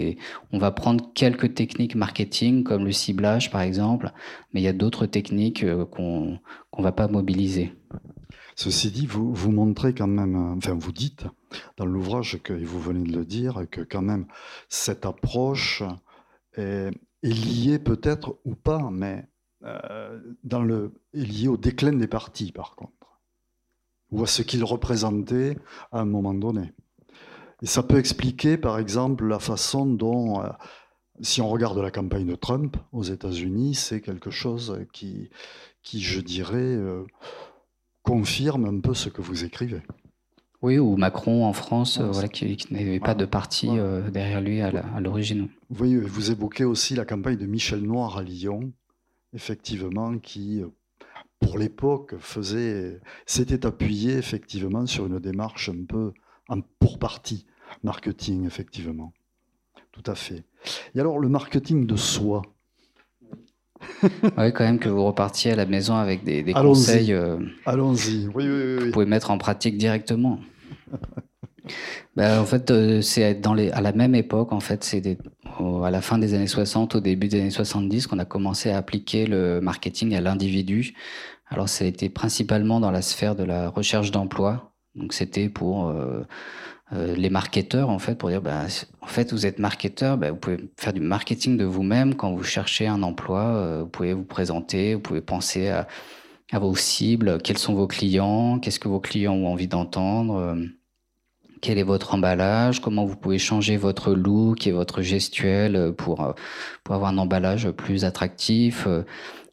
On va prendre quelques techniques marketing comme le ciblage par exemple, mais il y a d'autres techniques euh, qu'on qu'on va pas mobiliser. Ceci dit, vous, vous montrez quand même, euh, enfin vous dites dans l'ouvrage que vous venez de le dire, que quand même cette approche est, est liée peut-être ou pas, mais euh, dans le, est liée au déclin des partis par contre, ou à ce qu'ils représentaient à un moment donné. Et ça peut expliquer, par exemple, la façon dont, euh, si on regarde la campagne de Trump aux États-Unis, c'est quelque chose qui, qui je dirais, euh, confirme un peu ce que vous écrivez. Oui, ou Macron en France, euh, voilà, qui, n'avait pas de parti derrière lui à l'origine. Oui, vous évoquez aussi la campagne de Michel Noir à Lyon, effectivement, qui, pour l'époque, faisait, s'était appuyé effectivement sur une démarche un peu pour partie marketing, effectivement. Tout à fait. Et alors, le marketing de soi? Oui, quand même que vous repartiez à la maison avec des, conseils. Euh, Allons-y. Oui, oui, oui, Vous pouvez mettre en pratique directement. [LAUGHS] ben, en fait, euh, c'est dans les, à la même époque, en fait, c'est à la fin des années 60, au début des années 70, qu'on a commencé à appliquer le marketing à l'individu. Alors, ça a été principalement dans la sphère de la recherche d'emploi, donc c'était pour euh, euh, les marketeurs en fait pour dire bah, en fait vous êtes marketeur, bah, vous pouvez faire du marketing de vous-même quand vous cherchez un emploi, euh, vous pouvez vous présenter, vous pouvez penser à, à, vos cibles, quels sont vos clients, qu'est-ce que vos clients ont envie d'entendre, quel est votre emballage, comment vous pouvez changer votre look et votre gestuelle pour, pour avoir un emballage plus attractif.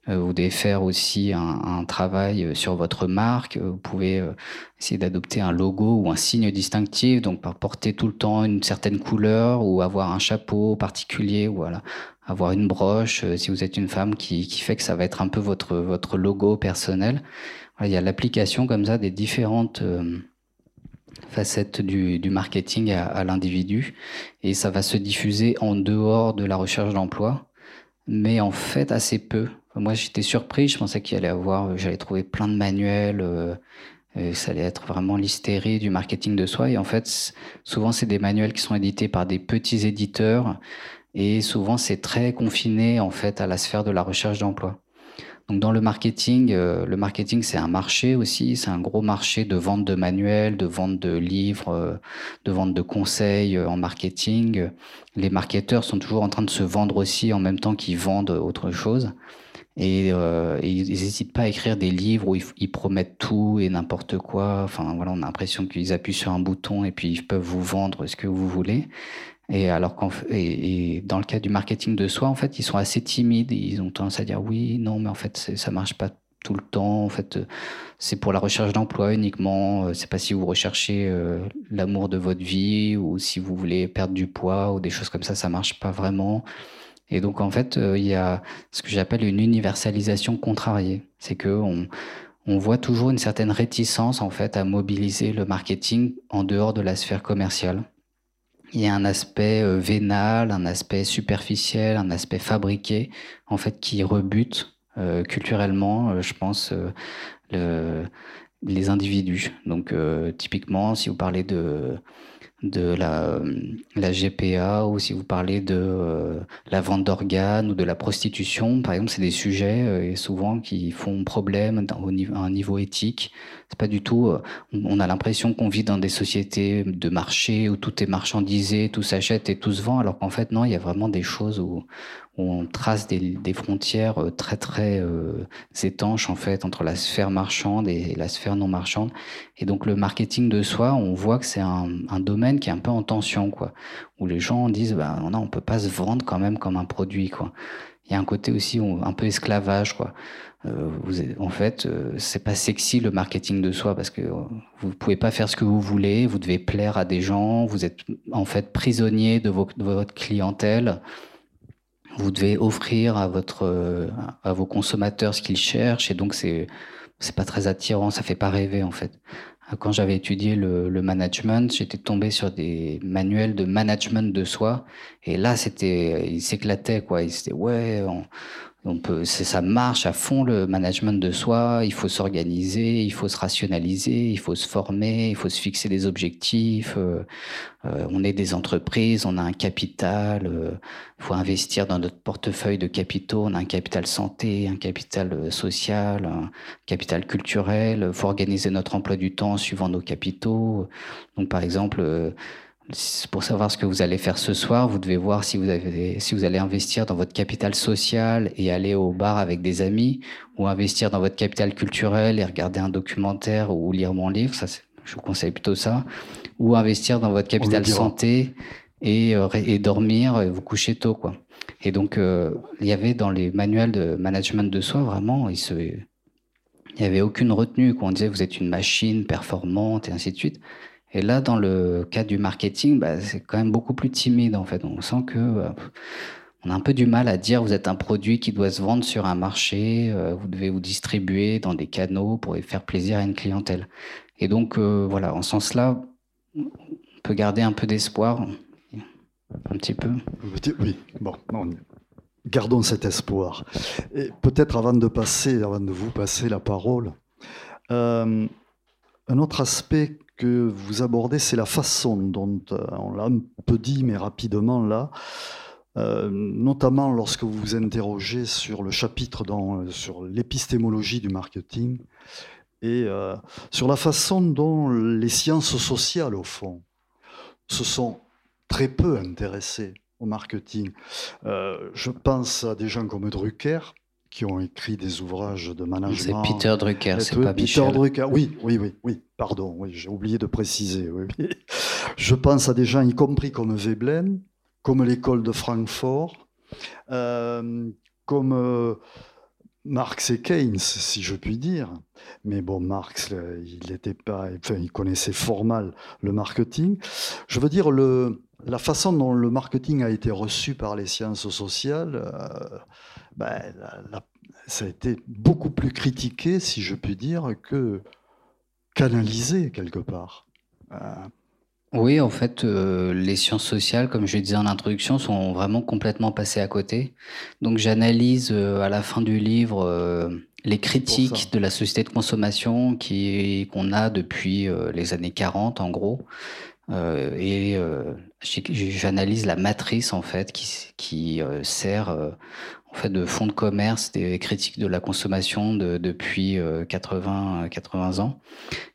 Euh, vous devez faire aussi un, travail euh, sur votre marque. Vous pouvez euh, essayer d'adopter un logo ou un signe distinctif, donc porter tout le temps une certaine couleur ou avoir un chapeau particulier, voilà, avoir une broche si vous êtes une femme qui, qui, fait que ça va être un peu votre, votre logo personnel. il y a l'application comme ça des différentes facettes du, du marketing à, à l'individu et ça va se diffuser en dehors de la recherche d'emploi, mais en fait assez peu. Moi, j'étais surpris. Je pensais qu'il allait avoir, euh, j'allais trouver plein de manuels. Euh, ça allait être vraiment l'hystérie du marketing de soi. Et en fait, souvent, c'est des manuels qui sont édités par des petits éditeurs. Et souvent, c'est très confiné, en fait, à la sphère de la recherche d'emploi. Donc dans le marketing, euh, le marketing c'est un marché aussi, c'est un gros marché de vente de manuels, de vente de livres, euh, de vente de conseils euh, en marketing. Les marketeurs sont toujours en train de se vendre aussi en même temps qu'ils vendent autre chose. Et, ils n'hésitent pas à écrire des livres où ils, promettent tout et n'importe quoi. Enfin voilà, on a l'impression qu'ils appuient sur un bouton et puis ils peuvent vous vendre ce que vous voulez. Et alors et, dans le cas du marketing de soi, en fait, ils sont assez timides. Ils ont tendance à dire oui, non, mais en fait, ça marche pas tout le temps. En fait, c'est pour la recherche d'emploi uniquement. Euh, c'est pas si vous recherchez euh, l'amour de votre vie ou si vous voulez perdre du poids ou des choses comme ça, ça marche pas vraiment. Et donc, en fait, euh, il y a ce que j'appelle une universalisation contrariée. C'est que on, voit toujours une certaine réticence en fait à mobiliser le marketing en dehors de la sphère commerciale. Il y a un aspect euh, vénal, un aspect superficiel, un aspect fabriqué, en fait, qui rebute euh, culturellement, je pense, le, les individus. Donc, typiquement, si vous parlez de de la, la GPA ou si vous parlez de euh, la vente d'organes ou de la prostitution, par exemple, c'est des sujets euh, souvent qui font problème au à un niveau éthique. C'est pas du tout. Euh, on a l'impression qu'on vit dans des sociétés de marché où tout est marchandisé, tout s'achète et tout se vend, alors qu'en fait non, il y a vraiment des choses où, on trace des, frontières euh, très très euh, étanches en fait entre la sphère marchande et la sphère non marchande. Et donc le marketing de soi, on voit que c'est un, domaine qui est un peu en tension quoi, où les gens disent bah non, on peut pas se vendre quand même comme un produit quoi. Il y a un côté aussi un peu esclavage quoi. Euh, vous, en fait, c'est pas sexy le marketing de soi parce que vous pouvez pas faire ce que vous voulez, vous devez plaire à des gens, vous êtes en fait prisonnier de, de votre clientèle vous devez offrir à votre euh, à vos consommateurs ce qu'ils cherchent et donc c'est c'est pas très attirant, ça fait pas rêver en fait. Quand j'avais étudié le, le management, j'étais tombé sur des manuels de management de soi et là c'était il s'éclatait quoi, il s'était ouais, on, on peut, ça marche à fond le management de soi. Il faut s'organiser, il faut se rationaliser, il faut se former, il faut se fixer des objectifs. Euh, euh, on est des entreprises, on a un capital. Euh, il faut investir dans notre portefeuille de capitaux. On a un capital santé, un capital social, un capital culturel. Il faut organiser notre emploi du temps suivant nos capitaux. Donc, par exemple pour savoir ce que vous allez faire ce soir, vous devez voir si vous, avez, si vous allez investir dans votre capital social et aller au bar avec des amis, ou investir dans votre capital culturel et regarder un documentaire ou lire mon livre. Ça, je vous conseille plutôt ça. Ou investir dans votre capital santé et, euh, et dormir, et vous coucher tôt, quoi. Et donc, euh, il y avait dans les manuels de management de soi, vraiment, il se, il n'y avait aucune retenue. Quand on disait vous êtes une machine performante et ainsi de suite. Et là, dans le cas du marketing, bah, c'est quand même beaucoup plus timide en fait. On sent que euh, on a un peu du mal à dire vous êtes un produit qui doit se vendre sur un marché, euh, vous devez vous distribuer dans des canaux pour faire plaisir à une clientèle. Et donc euh, voilà, en ce sens-là, on peut garder un peu d'espoir, un petit peu. Oui, bon, gardons cet espoir. Et peut-être avant de passer, avant de vous passer la parole, un autre aspect que vous abordez, c'est la façon dont, euh, on l'a un peu dit, mais rapidement là, euh, notamment lorsque vous vous interrogez sur le chapitre dans, euh, sur l'épistémologie du marketing et sur la façon dont les sciences sociales, au fond, se sont très peu intéressés au marketing. Je pense à des gens comme Drucker, qui ont écrit des ouvrages de management. C'est Peter Drucker, c'est pas Peter Drucker, oui, oui, oui, oui, pardon, oui, j'ai oublié de préciser. Oui, [LAUGHS] Je pense à des gens, y compris comme Veblen, comme l'école de Francfort, euh, comme euh, Marx et Keynes, si je puis dire. Mais bon, Marx, il n'était pas, enfin, il connaissait fort mal le marketing. Je veux dire, le, la façon dont le marketing a été reçu par les sciences sociales, euh, ben, ça a été beaucoup plus critiqué, si je puis dire, que canalisé quelque part. Euh, oui, en fait, euh, les sciences sociales, comme je disais en introduction, sont vraiment complètement passées à côté. Donc j'analyse à la fin du livre les critiques de la société de consommation qui qu'on a depuis les années 40 en gros. Euh, et euh, j'analyse la matrice en fait qui, qui euh, sert en fait de fond de commerce des critiques de la consommation de, depuis 80 80 ans.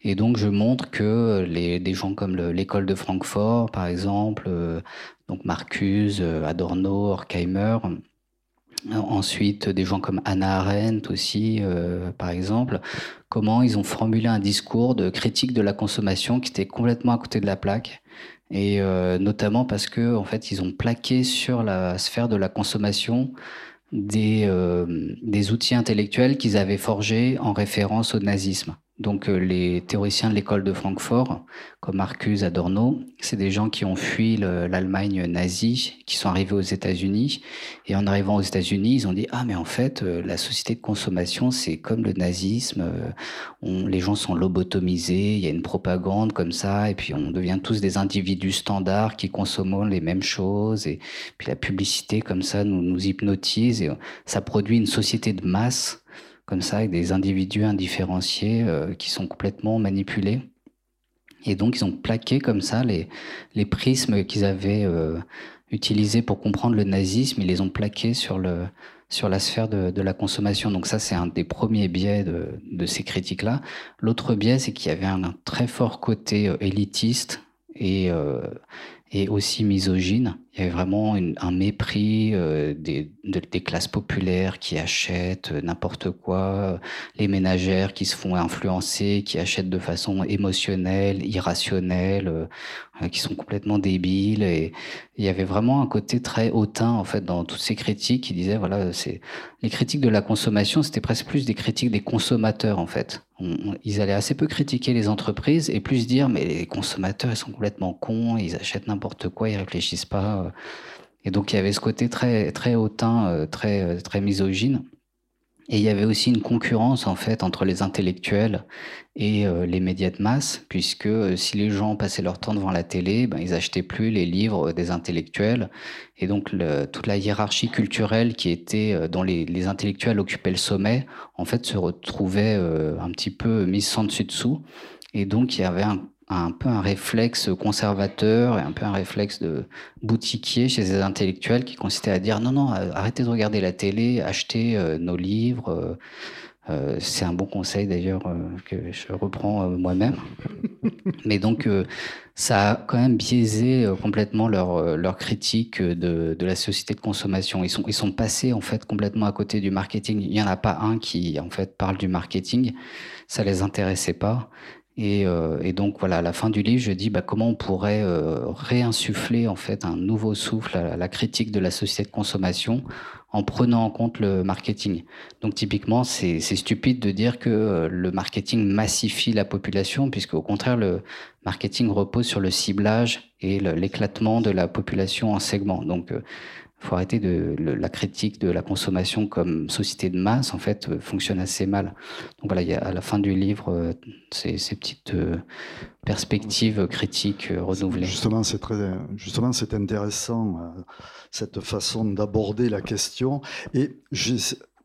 Et donc je montre que les des gens comme l'école de Francfort par exemple, donc Marcuse, Adorno, Horkheimer Ensuite, des gens comme Anna Arendt aussi, euh, par exemple, comment ils ont formulé un discours de critique de la consommation qui était complètement à côté de la plaque, et euh, notamment parce que en fait, ils ont plaqué sur la sphère de la consommation des, euh, des outils intellectuels qu'ils avaient forgés en référence au nazisme. Donc euh, les théoriciens de l'école de Francfort, comme Marcuse, Adorno, c'est des gens qui ont fui l'Allemagne nazie, qui sont arrivés aux États-Unis. Et en arrivant aux États-Unis, ils ont dit ah mais en fait euh, la société de consommation c'est comme le nazisme, euh, on, les gens sont lobotomisés, il y a une propagande comme ça, et puis on devient tous des individus standards qui consomment les mêmes choses, et puis la publicité comme ça nous nous hypnotise. Et ça produit une société de masse comme ça, avec des individus indifférenciés euh, qui sont complètement manipulés. Et donc, ils ont plaqué comme ça les, les prismes qu'ils avaient euh, utilisés pour comprendre le nazisme, ils les ont plaqués sur, le, sur la sphère de, de la consommation. Donc ça, c'est un des premiers biais de, de ces critiques-là. L'autre biais, c'est qu'il y avait un, très fort côté euh, élitiste et, et aussi misogyne. Il y avait vraiment un mépris euh, des, classes populaires qui achètent euh, n'importe quoi, les ménagères qui se font influencer, qui achètent de façon émotionnelle, irrationnelle, euh, qui sont complètement débiles. Et il y avait vraiment un côté très hautain en fait dans toutes ces critiques qui disaient voilà, c'est les critiques de la consommation, c'était presque plus des critiques des consommateurs en fait. ils allaient assez peu critiquer les entreprises et plus dire mais les consommateurs ils sont complètement cons, ils achètent n'importe quoi, ils réfléchissent pas et donc il y avait ce côté très très hautain, euh, très euh, très misogyne. Et il y avait aussi une concurrence en fait entre les intellectuels et euh, les médias de masse, puisque si les gens passaient leur temps devant la télé, ben, ils achetaient plus les livres des intellectuels, et donc toute la hiérarchie culturelle qui était dont les, les, intellectuels occupaient le sommet, en fait se retrouvait un petit peu mise sans dessus dessous, et donc il y avait un, un peu un réflexe conservateur et un peu un réflexe de boutiquier chez les intellectuels qui consistait à dire non, non, euh, arrêtez de regarder la télé, achetez euh, nos livres. Euh, c'est un bon conseil d'ailleurs que je reprends moi-même. [LAUGHS] Mais donc, ça a quand même biaisé complètement leur, leur critique de, de, la société de consommation. Ils sont, ils sont passés en fait complètement à côté du marketing. Il n'y en a pas un qui en fait parle du marketing. Ça les intéressait pas. Et, euh, et, donc voilà, à la fin du livre, je dis bah, comment on pourrait euh, réinsuffler en fait un nouveau souffle à la critique de la société de consommation en prenant en compte le marketing. Donc typiquement, c'est stupide de dire que euh, le marketing massifie la population, puisque au contraire, le marketing repose sur le ciblage et l'éclatement de la population en segments. Donc euh, faut arrêter de la critique de la consommation comme société de masse en fait euh, fonctionne assez mal. Donc voilà, il y a à la fin du livre euh, ces, petites euh, perspectives critiques renouvelées. Justement, c'est très justement c'est intéressant cette façon d'aborder la question et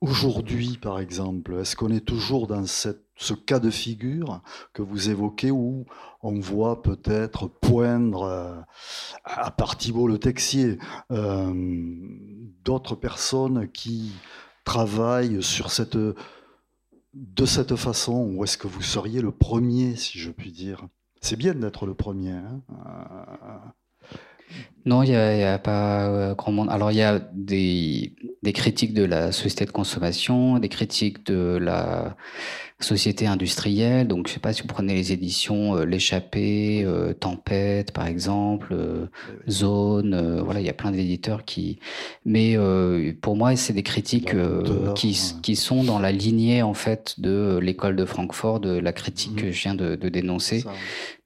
aujourd'hui par exemple, est-ce qu'on est toujours dans cette ce cas de figure que vous évoquez où on voit peut-être poindre euh, à Partibo le Texier euh, d'autres personnes qui travaillent sur cette, de cette façon ou est-ce que vous seriez le premier, si je puis dire? C'est bien d'être le premier. Hein, Non, il n'y a, a, pas euh, grand monde. Alors, il y a des, des, critiques de la société de consommation, des critiques de la société industrielle. Donc, je ne sais pas si vous prenez les éditions euh, L'échappée, euh, Tempête, par exemple, Zone. voilà, il y a plein d'éditeurs qui. Mais pour moi, c'est des critiques qui, qui, sont dans la lignée, en fait, de l'école de Francfort, de la critique mmh. que je viens de, de dénoncer.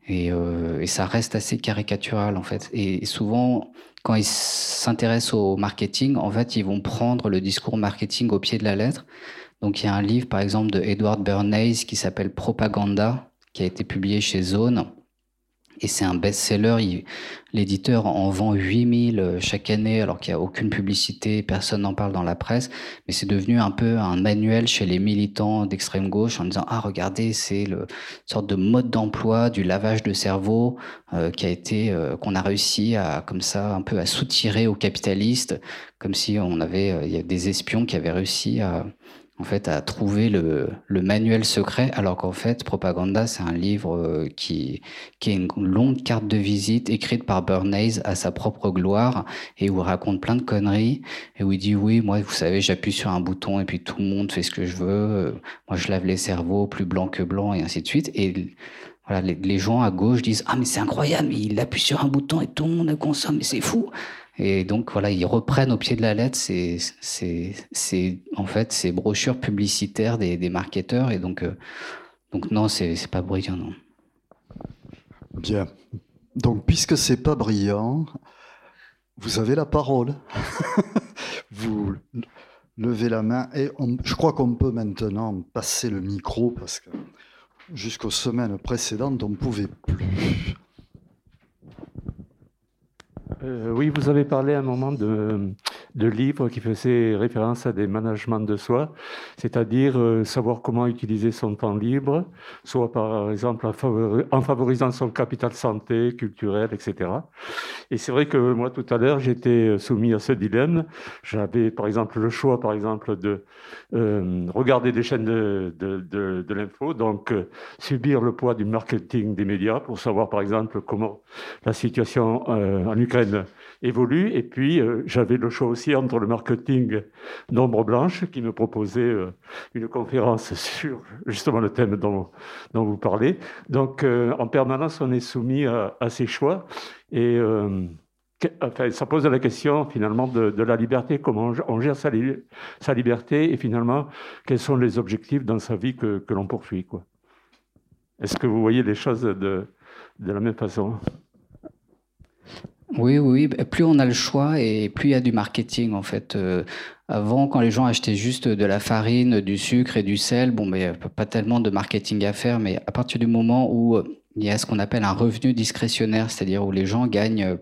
Et, euh, et, ça reste assez caricatural en fait. Et souvent, quand ils s'intéressent au marketing, en fait, ils vont prendre le discours marketing au pied de la lettre. Donc, il y a un livre, par exemple, de Edward Bernays qui s'appelle Propaganda, qui a été publié chez Zone, et c'est un best-seller. L'éditeur en vend 8000 euh, chaque année alors qu'il n'y a aucune publicité, personne n'en parle dans la presse. Mais c'est devenu un peu un manuel chez les militants d'extrême gauche en disant Ah, regardez, c'est le sorte de mode d'emploi du lavage de cerveau euh, qui a été, euh, qu'on a réussi à, comme ça, un peu à soutirer aux capitalistes, comme si on avait, y a des espions qui avaient réussi à, en fait, à trouver le, le manuel secret, alors qu'en fait, Propaganda, c'est un livre euh, qui, qui est une longue carte de visite écrite par Bernays à sa propre gloire et où il raconte plein de conneries et où il dit oui, moi, vous savez, j'appuie sur un bouton et puis tout le monde fait ce que je veux. Moi, je lave les cerveaux plus blancs que blancs et ainsi de suite. Et voilà, les, les gens à gauche disent ah mais c'est incroyable, il appuie sur un bouton et tout le monde consomme, mais c'est fou. Et donc voilà, ils reprennent au pied de la lettre ces, en fait ces brochures publicitaires des, des marketeurs. Et donc, euh, donc non, c'est pas brillant, non. Bien. Donc puisque c'est pas brillant, vous avez la parole. [LAUGHS] vous levez la main et je crois qu'on peut maintenant passer le micro parce que jusqu'aux semaines précédentes, on ne pouvait plus. Euh, oui, vous avez parlé à un moment de, de livres qui faisaient référence à des managements de soi, c'est-à-dire euh, savoir comment utiliser son temps libre, soit par exemple en, favorisant son capital santé, culturel, etc. Et c'est vrai que moi, tout à l'heure, j'étais soumis à ce dilemme. J'avais, par exemple, le choix, par exemple, de euh, regarder des chaînes de, de, de l'info, donc subir le poids du marketing des médias pour savoir, par exemple, comment la situation en Ukraine évolue. Et puis, euh, j'avais le choix aussi entre le marketing d'ombre blanche, qui me proposait euh, une conférence [LAUGHS] sur justement le thème dont, dont vous parlez. Donc, euh, en permanence, on est soumis à, ces choix. Et enfin, ça pose la question finalement de, la liberté, comment on gère sa, liberté et finalement, quels sont les objectifs dans sa vie que, que l'on poursuit. Est-ce que vous voyez les choses de, de la même façon? Oui, oui, bah, plus on a le choix et plus il y a du marketing en fait. Euh, avant, quand les gens achetaient juste de la farine, du sucre et du sel, bon, mais a pas tellement de marketing à faire. Mais à partir du moment où euh, il y a ce qu'on appelle un revenu discrétionnaire, c'est-à-dire où les gens gagnent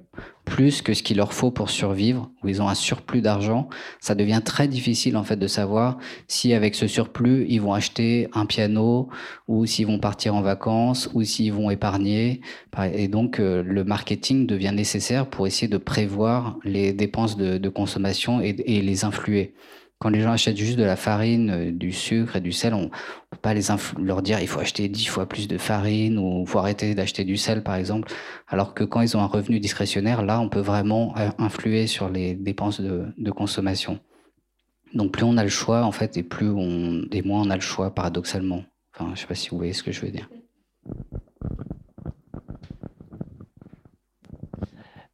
plus que ce qu'il leur faut pour survivre, où ils ont un surplus d'argent, ça devient très difficile en fait de savoir si avec ce surplus ils vont acheter un piano ou s'ils vont partir en vacances ou s'ils vont épargner. Et donc euh, le marketing devient nécessaire pour essayer de prévoir les dépenses de, consommation et les influer. Quand les gens achètent juste de la farine, euh, du sucre et du sel, on ne peut pas les leur dire il faut acheter dix fois plus de farine ou il faut arrêter d'acheter du sel, par exemple. Alors que quand ils ont un revenu discrétionnaire, là, on peut vraiment euh, influer sur les dépenses de, consommation. Donc plus on a le choix, en fait, et plus on, et moins on a le choix, paradoxalement. Enfin, je ne sais pas si vous voyez ce que je veux dire.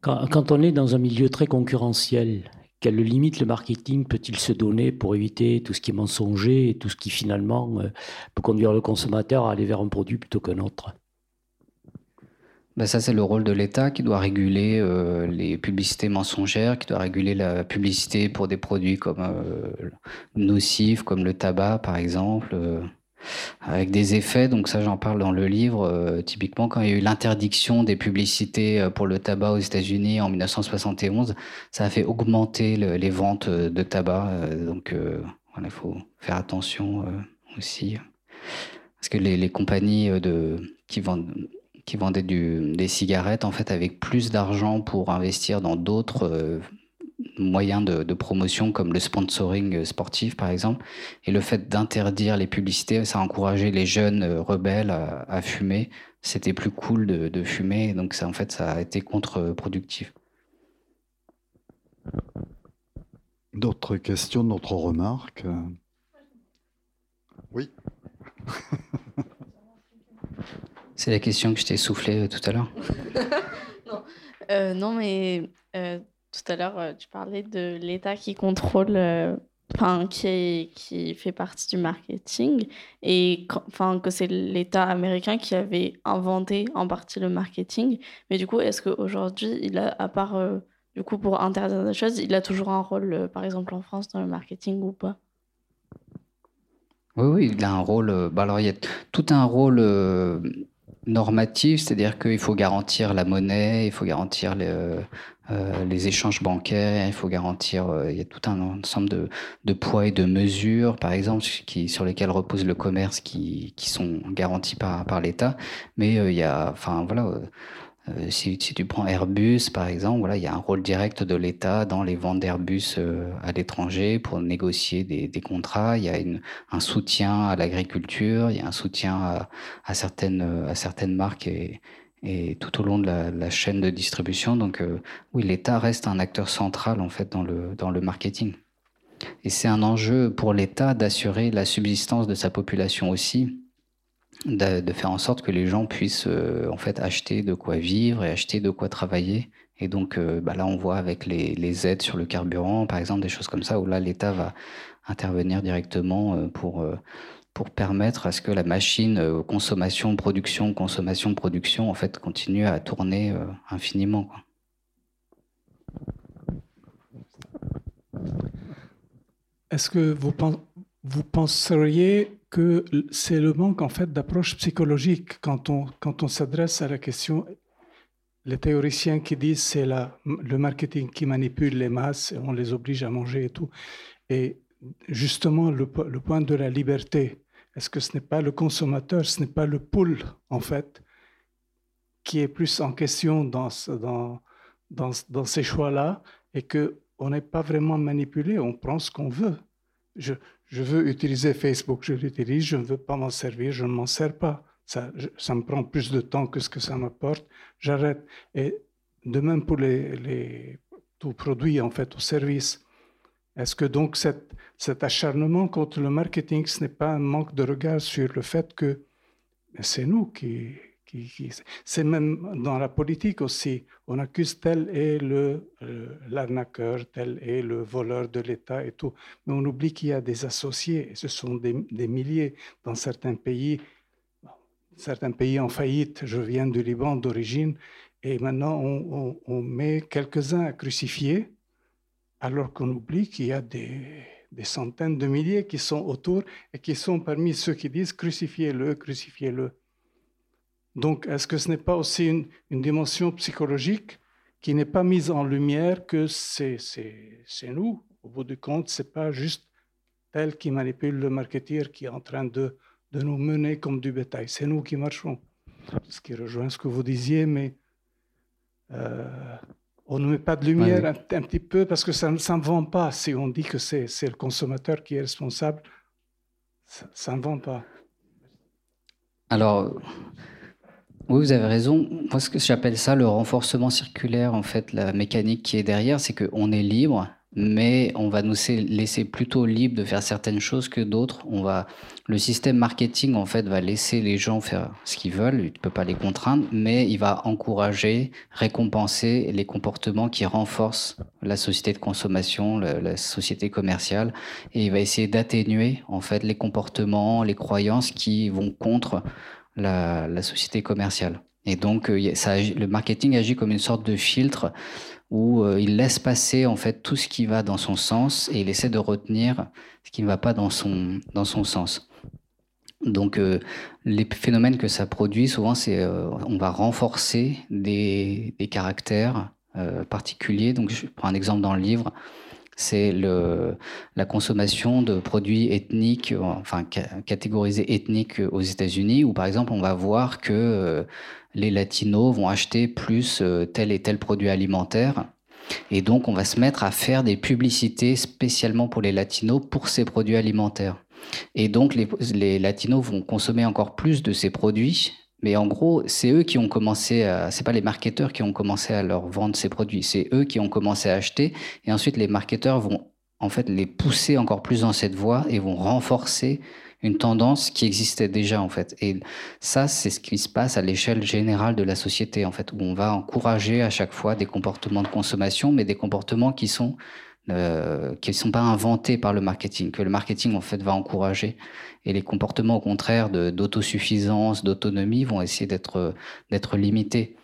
quand on est dans un milieu très concurrentiel, quelle limite le marketing peut-il se donner pour éviter tout ce qui est mensonger et tout ce qui finalement euh, peut conduire le consommateur à aller vers un produit plutôt qu'un autre? Ben ça, c'est le rôle de l'État qui doit réguler euh, les publicités mensongères, qui doit réguler la publicité pour des produits comme euh, nocifs, comme le tabac, par exemple avec des effets. Donc ça, j'en parle dans le livre. Euh, typiquement, quand il y a eu l'interdiction des publicités euh, pour le tabac aux États-Unis en 1971, ça a fait augmenter les ventes euh, de tabac. donc il faut faire attention aussi. Parce que les, compagnies qui vendaient des cigarettes, en fait, avec plus d'argent pour investir dans d'autres moyens de, promotion comme le sponsoring sportif par exemple. Et le fait d'interdire les publicités, ça a encouragé les jeunes euh, rebelles à, fumer. C'était plus cool de, fumer, donc ça en fait ça a été contre-productif. D'autres questions, d'autres remarques? Oui. C'est la question que je t'ai soufflée euh, tout à l'heure. [LAUGHS] non. Euh, non, mais euh, tout à l'heure, tu parlais de l'État qui contrôle, enfin, qui, qui fait partie du marketing, et enfin, que c'est l'État américain qui avait inventé en partie le marketing. Mais du coup, est-ce qu'aujourd'hui, il a, à part du coup, pour interdire des choses, il a toujours un rôle, euh, par exemple en France, dans le marketing ou pas? Oui, oui, il a un rôle. Euh, bah alors, il y a tout un rôle euh, normatif, c'est-à-dire qu'il faut garantir la monnaie, il faut garantir les, échanges bancaires, il faut garantir. il y a tout un ensemble de, de, poids et de mesures, par exemple, qui, sur lesquels repose le commerce, qui, qui sont garantis par, par l'État. Mais il y a. Enfin, voilà euh, si, tu prends Airbus, par exemple, voilà, il y a un rôle direct de l'État dans les ventes d'Airbus euh, à l'étranger pour négocier des, des, contrats. Il y a une, un soutien à l'agriculture, il y a un soutien à, certaines, à certaines marques et, et tout au long de la, chaîne de distribution. Donc euh, oui, l'État reste un acteur central en fait dans le, dans le marketing. Et c'est un enjeu pour l'État d'assurer la subsistance de sa population aussi de, faire en sorte que les gens puissent euh, en fait acheter de quoi vivre et acheter de quoi travailler. Et donc euh, bah là, on voit avec les, les, aides sur le carburant, par exemple, des choses comme ça, où là, l'État va intervenir directement euh, pour, pour permettre à ce que la machine consommation, production, consommation, production, en fait, continue à tourner infiniment. Quoi. Est-ce que vous, vous penseriez que c'est le manque en fait d'approche psychologique quand on, quand on s'adresse à la question? Les théoriciens qui disent c'est le marketing qui manipule les masses on les oblige à manger et tout. Et justement, le, le point de la liberté, est-ce que ce n'est pas le consommateur, ce n'est pas le pool en fait, qui est plus en question dans, dans, dans, dans ces choix-là et qu'on n'est pas vraiment manipulé, on prend ce qu'on veut. Je, veux utiliser Facebook, je l'utilise, je ne veux pas m'en servir, je ne m'en sers pas. Ça, me prend plus de temps que ce que ça m'apporte, j'arrête. Et de même pour les, les tout en fait, ou service. Est-ce que donc cet, acharnement contre le marketing, ce n'est pas un manque de regard sur le fait que c'est nous qui, c'est même dans la politique aussi. On accuse tel est l'arnaqueur, tel est le voleur de l'État et tout. Mais on oublie qu'il y a des associés. Ce sont des, milliers dans certains pays. Certains pays en faillite. Je viens du Liban d'origine. Et maintenant, on, on met quelques-uns à crucifier, alors qu'on oublie qu'il y a des, des centaines de milliers qui sont autour et qui sont parmi ceux qui disent crucifiez-le, crucifiez-le. Donc, est-ce que ce n'est pas aussi une, dimension psychologique qui n'est pas mise en lumière que c'est nous? Au bout du compte, ce n'est pas juste tel qui manipule le marketeur qui est en train de, de nous mener comme du bétail. C'est nous qui marchons. Ce qui rejoint ce que vous disiez, mais euh, on ne met pas de lumière un, un, petit peu parce que ça ne s'en vend pas. Si on dit que c'est le consommateur qui est responsable, ça ne vend pas. Alors, oui, vous avez raison. Moi, ce que j'appelle ça le renforcement circulaire, en fait, la mécanique qui est derrière, c'est qu'on est libre, mais on va nous laisser plutôt libre de faire certaines choses que d'autres. On va, le système marketing, en fait, va laisser les gens faire ce qu'ils veulent. Il ne peut pas les contraindre, mais il va encourager, récompenser les comportements qui renforcent la société de consommation, la, société commerciale, et il va essayer d'atténuer, en fait, les comportements, les croyances qui vont contre la, société commerciale. Et donc, euh, le marketing agit comme une sorte de filtre où euh, il laisse passer en fait tout ce qui va dans son sens et il essaie de retenir ce qui ne va pas dans son, dans son sens. Donc, euh, les phénomènes que ça produit, souvent, c'est on va renforcer des, des caractères particuliers. Donc, je prends un exemple dans le livre c'est la consommation de produits ethniques, enfin catégorisés ethniques aux États-Unis, où par exemple on va voir que euh, les latinos vont acheter plus euh, tel et tel produit alimentaire. Et donc on va se mettre à faire des publicités spécialement pour les latinos pour ces produits alimentaires. Et donc les, latinos vont consommer encore plus de ces produits mais en gros, c'est eux qui ont commencé à, c'est pas les marketeurs qui ont commencé à leur vendre ces produits, c'est eux qui ont commencé à acheter, et ensuite les marketeurs vont en fait les pousser encore plus dans cette voie et vont renforcer une tendance qui existait déjà en fait. Et ça, c'est ce qui se passe à l'échelle générale de la société en fait, où on va encourager à chaque fois des comportements de consommation, mais des comportements qui sont euh, qui ne sont pas inventés par le marketing, que le marketing en fait va encourager, et les comportements au contraire d'autosuffisance, d'autonomie vont essayer d'être d'être limités.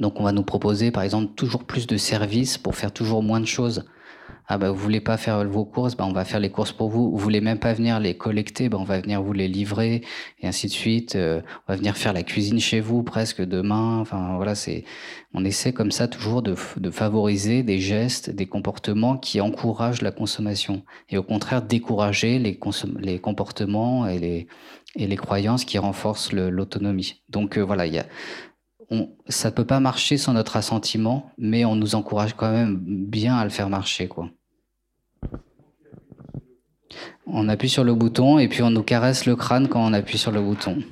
Donc on va nous proposer par exemple toujours plus de services pour faire toujours moins de choses. Ah bah vous voulez pas faire vos courses, bah on va faire les courses pour vous. Vous voulez même pas venir les collecter, bah on va venir vous les livrer et ainsi de suite. Euh, on va venir faire la cuisine chez vous presque demain. Enfin voilà, c'est on essaie comme ça toujours de, de favoriser des gestes, des comportements qui encouragent la consommation et au contraire décourager les, les comportements et les et les croyances qui renforcent l'autonomie. Donc euh, voilà, il y a ça ne peut pas marcher sans notre assentiment, mais on nous encourage quand même bien à le faire marcher. Quoi. On appuie sur le bouton et puis on nous caresse le crâne quand on appuie sur le bouton.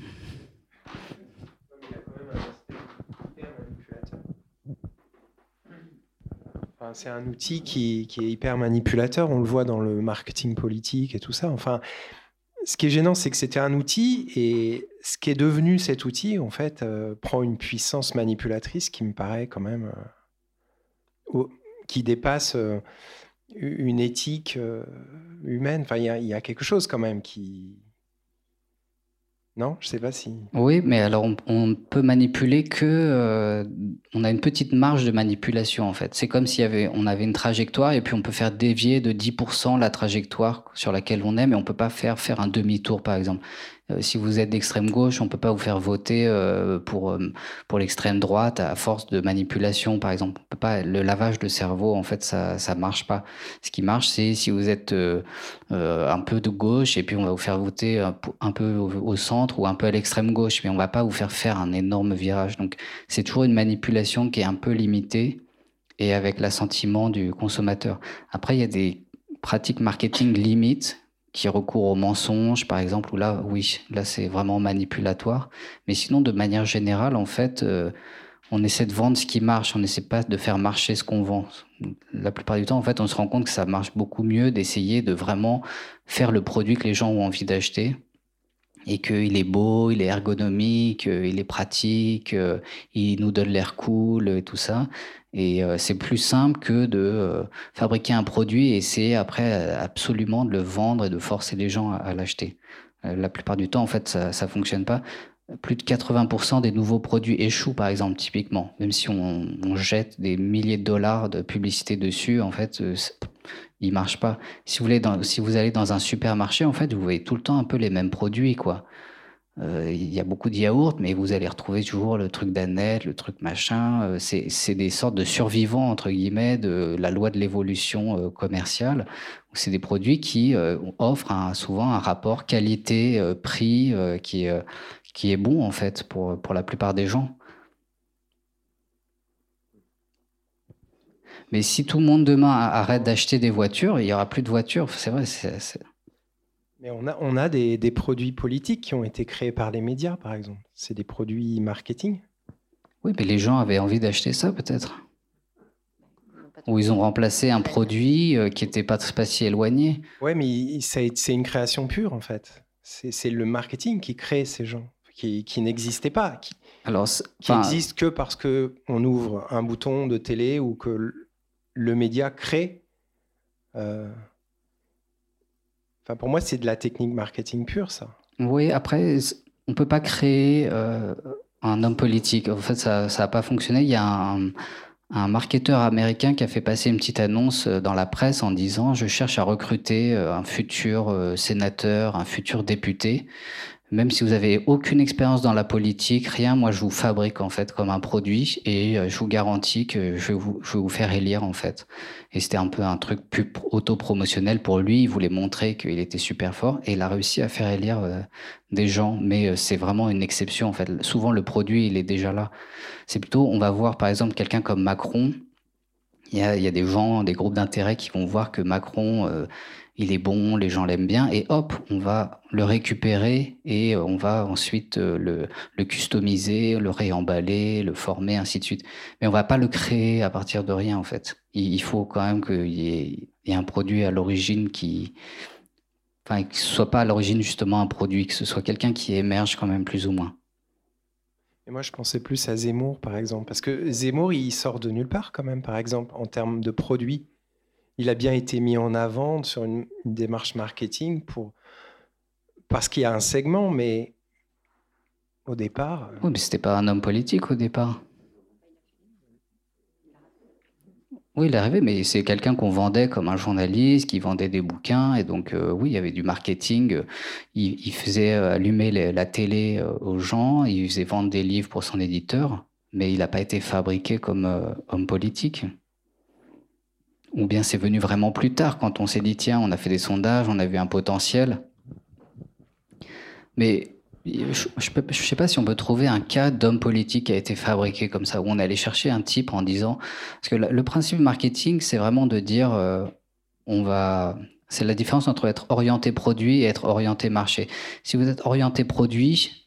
c'est un outil qui, qui, est hyper manipulateur, on le voit dans le marketing politique et tout ça. Enfin, ce qui est gênant, c'est que c'était un outil et ce qui est devenu cet outil, en fait, euh, prend une puissance manipulatrice qui me paraît quand même euh, qui dépasse euh, une éthique humaine. Enfin, il y, a quelque chose quand même qui, non, je sais pas si. Oui, mais alors on, peut manipuler que. On a une petite marge de manipulation en fait. C'est comme si avait, on avait une trajectoire et puis on peut faire dévier de 10% la trajectoire sur laquelle on est, mais on peut pas faire faire un demi-tour par exemple. Euh, si vous êtes d'extrême gauche, on peut pas vous faire voter euh, pour euh, pour l'extrême droite à force de manipulation, par exemple. On peut pas le lavage de cerveau, en fait, ça ça marche pas. Ce qui marche, c'est si vous êtes un peu de gauche et puis on va vous faire voter un, peu au, centre ou un peu à l'extrême gauche, mais on va pas vous faire faire un énorme virage. Donc c'est toujours une manipulation qui est un peu limitée et avec l'assentiment du consommateur. Après, il y a des pratiques marketing limites qui recourt au mensonge, par exemple, où là, oui, là, c'est vraiment manipulatoire. Mais sinon, de manière générale, en fait, euh, on essaie de vendre ce qui marche, on n'essaie pas de faire marcher ce qu'on vend. La plupart du temps, en fait, on se rend compte que ça marche beaucoup mieux d'essayer de vraiment faire le produit que les gens ont envie d'acheter et qu'il est beau, il est ergonomique, il est pratique, il nous donne l'air cool et tout ça. Et euh, c'est plus simple que de euh, fabriquer un produit et essayer après absolument de le vendre et de forcer les gens à, l'acheter. Euh, la plupart du temps, en fait, ça ne fonctionne pas. Plus de 80% des nouveaux produits échouent, par exemple, typiquement. Même si on, jette des milliers de dollars de publicité dessus, en fait, il marche pas. Si vous, voulez si vous allez dans un supermarché, en fait, vous voyez tout le temps un peu les mêmes produits, quoi. Euh, il y a beaucoup de yaourts, mais vous allez retrouver toujours le truc d'Annette, le truc machin. Euh, c'est des sortes de survivants, entre guillemets, de la loi de l'évolution euh, commerciale. C'est des produits qui offrent souvent un rapport qualité-prix qui, qui est bon, en fait, pour, pour la plupart des gens. Mais si tout le monde demain arrête d'acheter des voitures, il n'y aura plus de voitures. C'est vrai, mais on a, on a des, des, produits politiques qui ont été créés par les médias, par exemple. C'est des produits marketing. Oui, mais les gens avaient envie d'acheter ça, peut-être. Ou ils ont remplacé un produit euh, qui n'était pas, pas si éloigné. Oui, mais c'est une création pure, en fait. C'est le marketing qui crée ces gens, qui, qui n'existaient pas, qui, Alors, qui que parce qu'on ouvre un bouton de télé ou que le média crée. Euh, Enfin, pour moi, c'est de la technique marketing pure, ça. Oui, après, on peut pas créer euh, un homme politique. En fait, ça n'a pas fonctionné. Il y a un, un, marketeur américain qui a fait passer une petite annonce euh, dans la presse en disant Je cherche à recruter euh, un futur sénateur, un futur député. Même si vous avez aucune expérience dans la politique, rien, moi je vous fabrique en fait comme un produit et je vous garantis que je vais vous, je vais vous faire élire en fait. Et c'était un peu un truc plus auto-promotionnel pour lui. Il voulait montrer qu'il était super fort et il a réussi à faire élire euh, des gens. Mais euh, c'est vraiment une exception, en fait. Souvent, le produit, il est déjà là. C'est plutôt, on va voir, par exemple, quelqu'un comme Macron. Il y a, il y a des gens, des groupes d'intérêt qui vont voir que Macron, euh, il est bon, les gens l'aiment bien, et hop, on va le récupérer et on va ensuite le, le, customiser, le réemballer, le former, ainsi de suite. Mais on va pas le créer à partir de rien, en fait il faut quand même qu'il y ait un produit à l'origine qui, enfin, que ce soit pas à l'origine justement un produit, que ce soit quelqu'un qui émerge quand même plus ou moins. Et moi, je pensais plus à Zemmour, par exemple, parce que Zemmour, il sort de nulle part quand même, par exemple, en termes de produits. Il a bien été mis en avant sur une, démarche marketing pour parce qu'il y a un segment, mais au départ. Oui, mais c'était pas un homme politique au départ. Oui, il est arrivé, mais c'est quelqu'un qu'on vendait comme un journaliste, qui vendait des bouquins, et donc euh, oui, il y avait du marketing. Il, faisait euh, allumer la télé euh, aux gens, il faisait vendre des livres pour son éditeur, mais il n'a pas été fabriqué comme homme politique. Ou bien c'est venu vraiment plus tard, quand on s'est dit, tiens, on a fait des sondages, on a vu un potentiel. Mais je ne sais pas si on peut trouver un cas d'homme politique qui a été fabriqué comme ça, où on allait chercher un type en disant... Parce que le, principe marketing, c'est vraiment de dire, euh, on va... C'est la différence entre être orienté produit et être orienté marché. Si vous êtes orienté produit,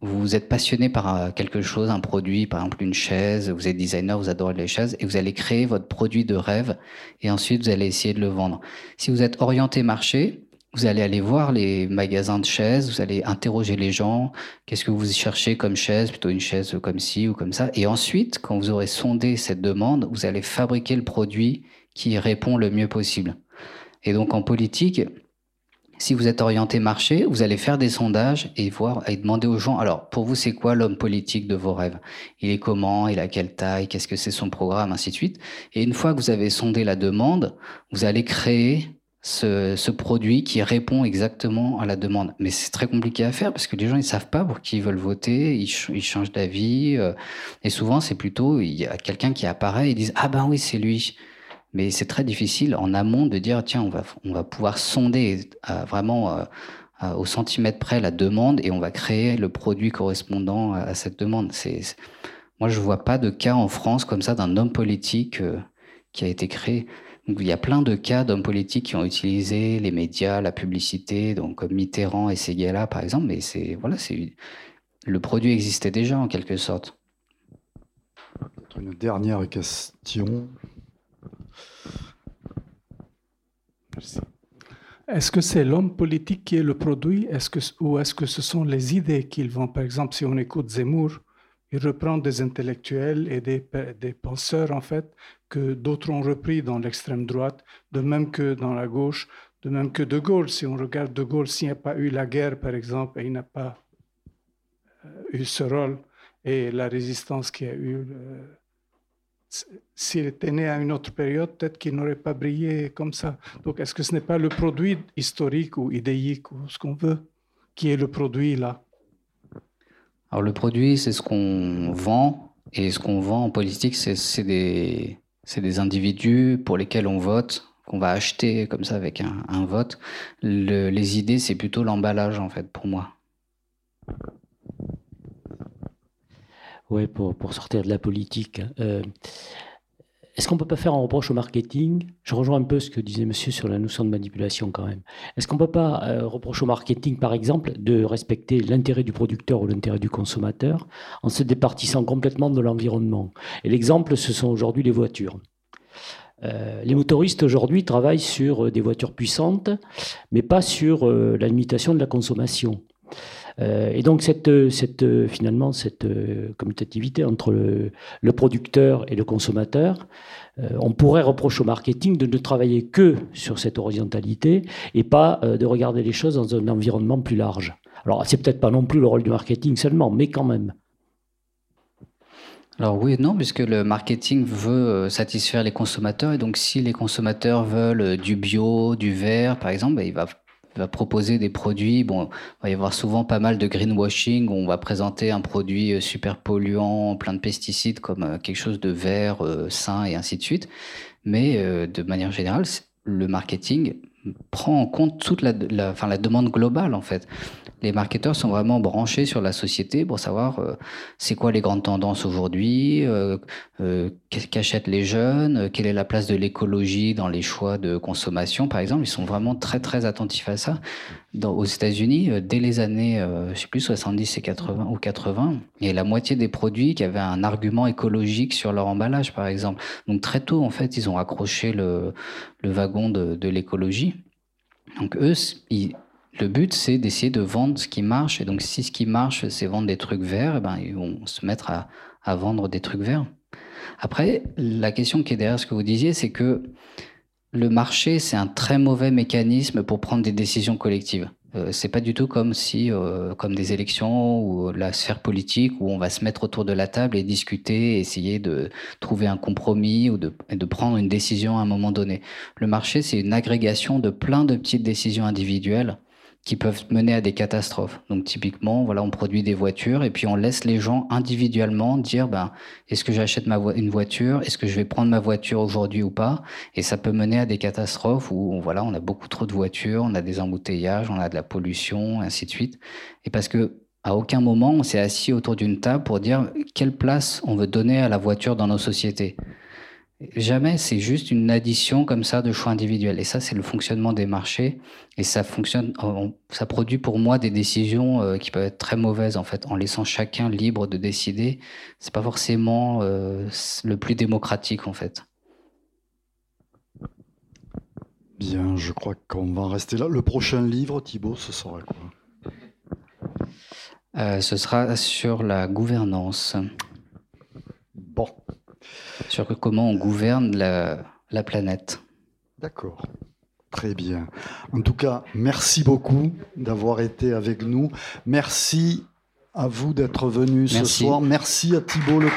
vous êtes passionné par euh, quelque chose, un produit, par exemple une chaise, vous êtes designer, vous adorez les chaises, et vous allez créer votre produit de rêve, et ensuite vous allez essayer de le vendre. Si vous êtes orienté marché, vous allez aller voir les magasins de chaises, vous allez interroger les gens, qu'est-ce que vous cherchez comme chaise, plutôt une chaise comme ci ou comme ça. Et ensuite, quand vous aurez sondé cette demande, vous allez fabriquer le produit qui répond le mieux possible. Et donc en politique, si vous êtes orienté marché, vous allez faire des sondages et voir et demander aux gens alors pour vous c'est quoi l'homme politique de vos rêves? Il est comment? Il a quelle taille? Qu'est-ce que c'est son programme? Ainsi de suite. Et une fois que vous avez sondé la demande, vous allez créer ce, produit qui répond exactement à la demande. Mais c'est très compliqué à faire parce que les gens ils savent pas pour qui ils veulent voter, ils, changent d'avis euh, et souvent c'est plutôt il y a quelqu'un qui apparaît et ils disent ah ben oui c'est lui. Mais c'est très difficile en amont de dire tiens on va on va pouvoir sonder euh, vraiment euh, au centimètre près la demande et on va créer le produit correspondant à, cette demande. Moi je vois pas de cas en France comme ça d'un homme politique qui a été créé il y a plein de cas d'hommes politiques qui ont utilisé les médias, la publicité, donc comme Mitterrand et Seguela par exemple, mais c'est voilà, c'est le produit existait déjà en quelque sorte. Une dernière question. Merci. Est-ce que c'est l'homme politique qui est le produit? Ou est-ce que ce sont les idées qu'ils vont Par exemple, si on écoute Zemmour, il reprend des intellectuels et des, des penseurs, en fait, que d'autres ont repris dans l'extrême droite, de même que dans la gauche, de même que De Gaulle. Si on regarde De Gaulle, s'il n'y a pas eu la guerre, par exemple, et il n'a pas euh, eu ce rôle, et la résistance qui a eu, s'il était né à une autre période, peut-être qu'il n'aurait pas brillé comme ça. Donc, est-ce que ce n'est pas le produit historique ou idéique ou ce qu'on veut qui est le produit là? Alors, le produit, c'est ce qu'on vend. Et ce qu'on vend en politique, c'est des, c'est des individus pour lesquels on vote, qu'on va acheter comme ça avec un, vote. les idées, c'est plutôt l'emballage en fait pour moi. Oui, pour, pour, sortir de la politique. Euh, est-ce qu'on ne peut pas faire un reproche au marketing? Je rejoins un peu ce que disait monsieur sur la notion de manipulation quand même. Est-ce qu'on ne peut pas euh, reprocher au marketing, par exemple, de respecter l'intérêt du producteur ou l'intérêt du consommateur en se départissant complètement de l'environnement? Et l'exemple, ce sont aujourd'hui les voitures. Euh, les motoristes aujourd'hui travaillent sur euh, des voitures puissantes, mais pas sur la limitation de la consommation. Et donc cette, cette, finalement cette commutativité entre le, producteur et le consommateur, on pourrait reprocher au marketing de ne travailler que sur cette horizontalité et pas de regarder les choses dans un environnement plus large. Alors c'est peut-être pas non plus le rôle du marketing seulement, mais quand même. Alors oui et non, puisque le marketing veut satisfaire les consommateurs, et donc si les consommateurs veulent du bio, du vert, par exemple, ben, il va va proposer des produits. Bon, il va y avoir souvent pas mal de greenwashing. On va présenter un produit euh, super polluant, plein de pesticides, comme euh, quelque chose de vert, euh, sain et ainsi de suite. Mais de manière générale, le marketing prend en compte toute la, la, demande globale en fait. Les marketeurs sont vraiment branchés sur la société pour savoir euh, c'est quoi les grandes tendances aujourd'hui, euh, euh, qu'achètent les jeunes, quelle est la place de l'écologie dans les choix de consommation par exemple. Ils sont vraiment très très attentifs à ça. Aux États-Unis, dès les années, je sais plus 70 et 80 ou 80, il y a la moitié des produits qui avaient un argument écologique sur leur emballage par exemple. Donc très tôt en fait, ils ont accroché le, le wagon de, de l'écologie. Donc eux, ils, le but, c'est d'essayer de vendre ce qui marche. Et donc, si ce qui marche, c'est vendre des trucs verts, eh ben, ils vont se mettre à, vendre des trucs verts. Après, la question qui est derrière ce que vous disiez, c'est que le marché, c'est un très mauvais mécanisme pour prendre des décisions collectives. Euh, c'est pas du tout comme si, euh, comme des élections ou la sphère politique où on va se mettre autour de la table et discuter, essayer de trouver un compromis ou de, de prendre une décision à un moment donné. Le marché, c'est une agrégation de plein de petites décisions individuelles qui peuvent mener à des catastrophes. Donc typiquement, voilà, on produit des voitures et puis on laisse les gens individuellement dire, ben, est-ce que j'achète une voiture, est-ce que je vais prendre ma voiture aujourd'hui ou pas? Et ça peut mener à des catastrophes où, voilà, on a beaucoup trop de voitures, on a des embouteillages, on a de la pollution, et ainsi de suite. Et parce que à aucun moment on s'est assis autour d'une table pour dire quelle place on veut donner à la voiture dans nos sociétés. Jamais, c'est juste une addition comme ça de choix individuels. Et ça, c'est le fonctionnement des marchés. Et ça fonctionne, ça produit pour moi des décisions euh, qui peuvent être très mauvaises en fait, en laissant chacun libre de décider. C'est pas forcément euh, le plus démocratique en fait. Bien, je crois qu'on va en rester là. Le prochain livre, Thibault, ce sera quoi? Euh, Ce sera sur la gouvernance. Sur comment on gouverne la, la planète. D'accord. Très bien. En tout cas, merci beaucoup d'avoir été avec nous. Merci à vous d'être venu ce soir. Merci à Thibault Le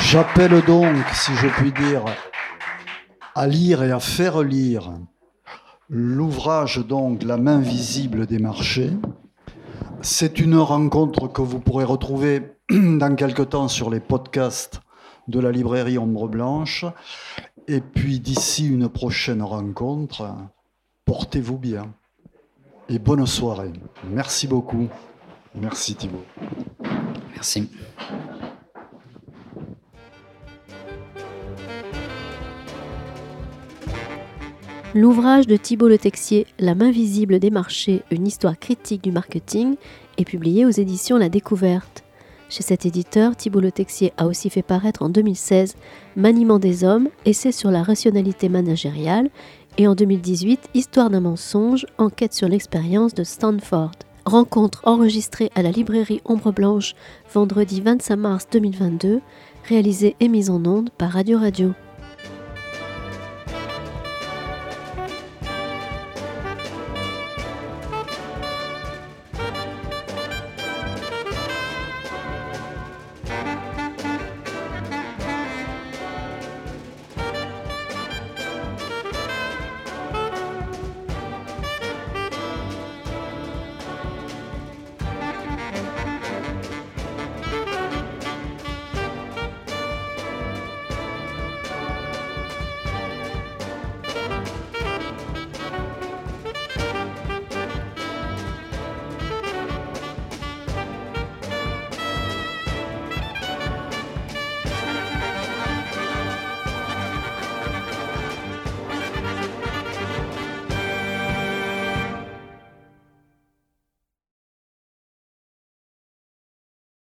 J'appelle donc, si je puis dire, à lire et à faire lire l'ouvrage donc La main visible des marchés c'est une rencontre que vous pourrez retrouver [CLEARS THROAT] dans quelque temps sur les podcasts de la librairie Ombre Blanche. Et puis d'ici une prochaine rencontre, portez-vous bien et bonne soirée. Merci beaucoup. Merci Thibault. Merci. L'ouvrage de Thibault Le Texier, La main visible des marchés, une histoire critique du marketing, est publié aux éditions La Découverte. Chez cet éditeur, Thibault Le Texier a aussi fait paraître en 2016 Maniement des hommes, essai sur la rationalité managériale, et en 2018 Histoire d'un mensonge, enquête sur l'expérience de Stanford. Rencontre enregistrée à la librairie Ombre Blanche vendredi 25 mars 2022, réalisée et mise en onde par Radio Radio.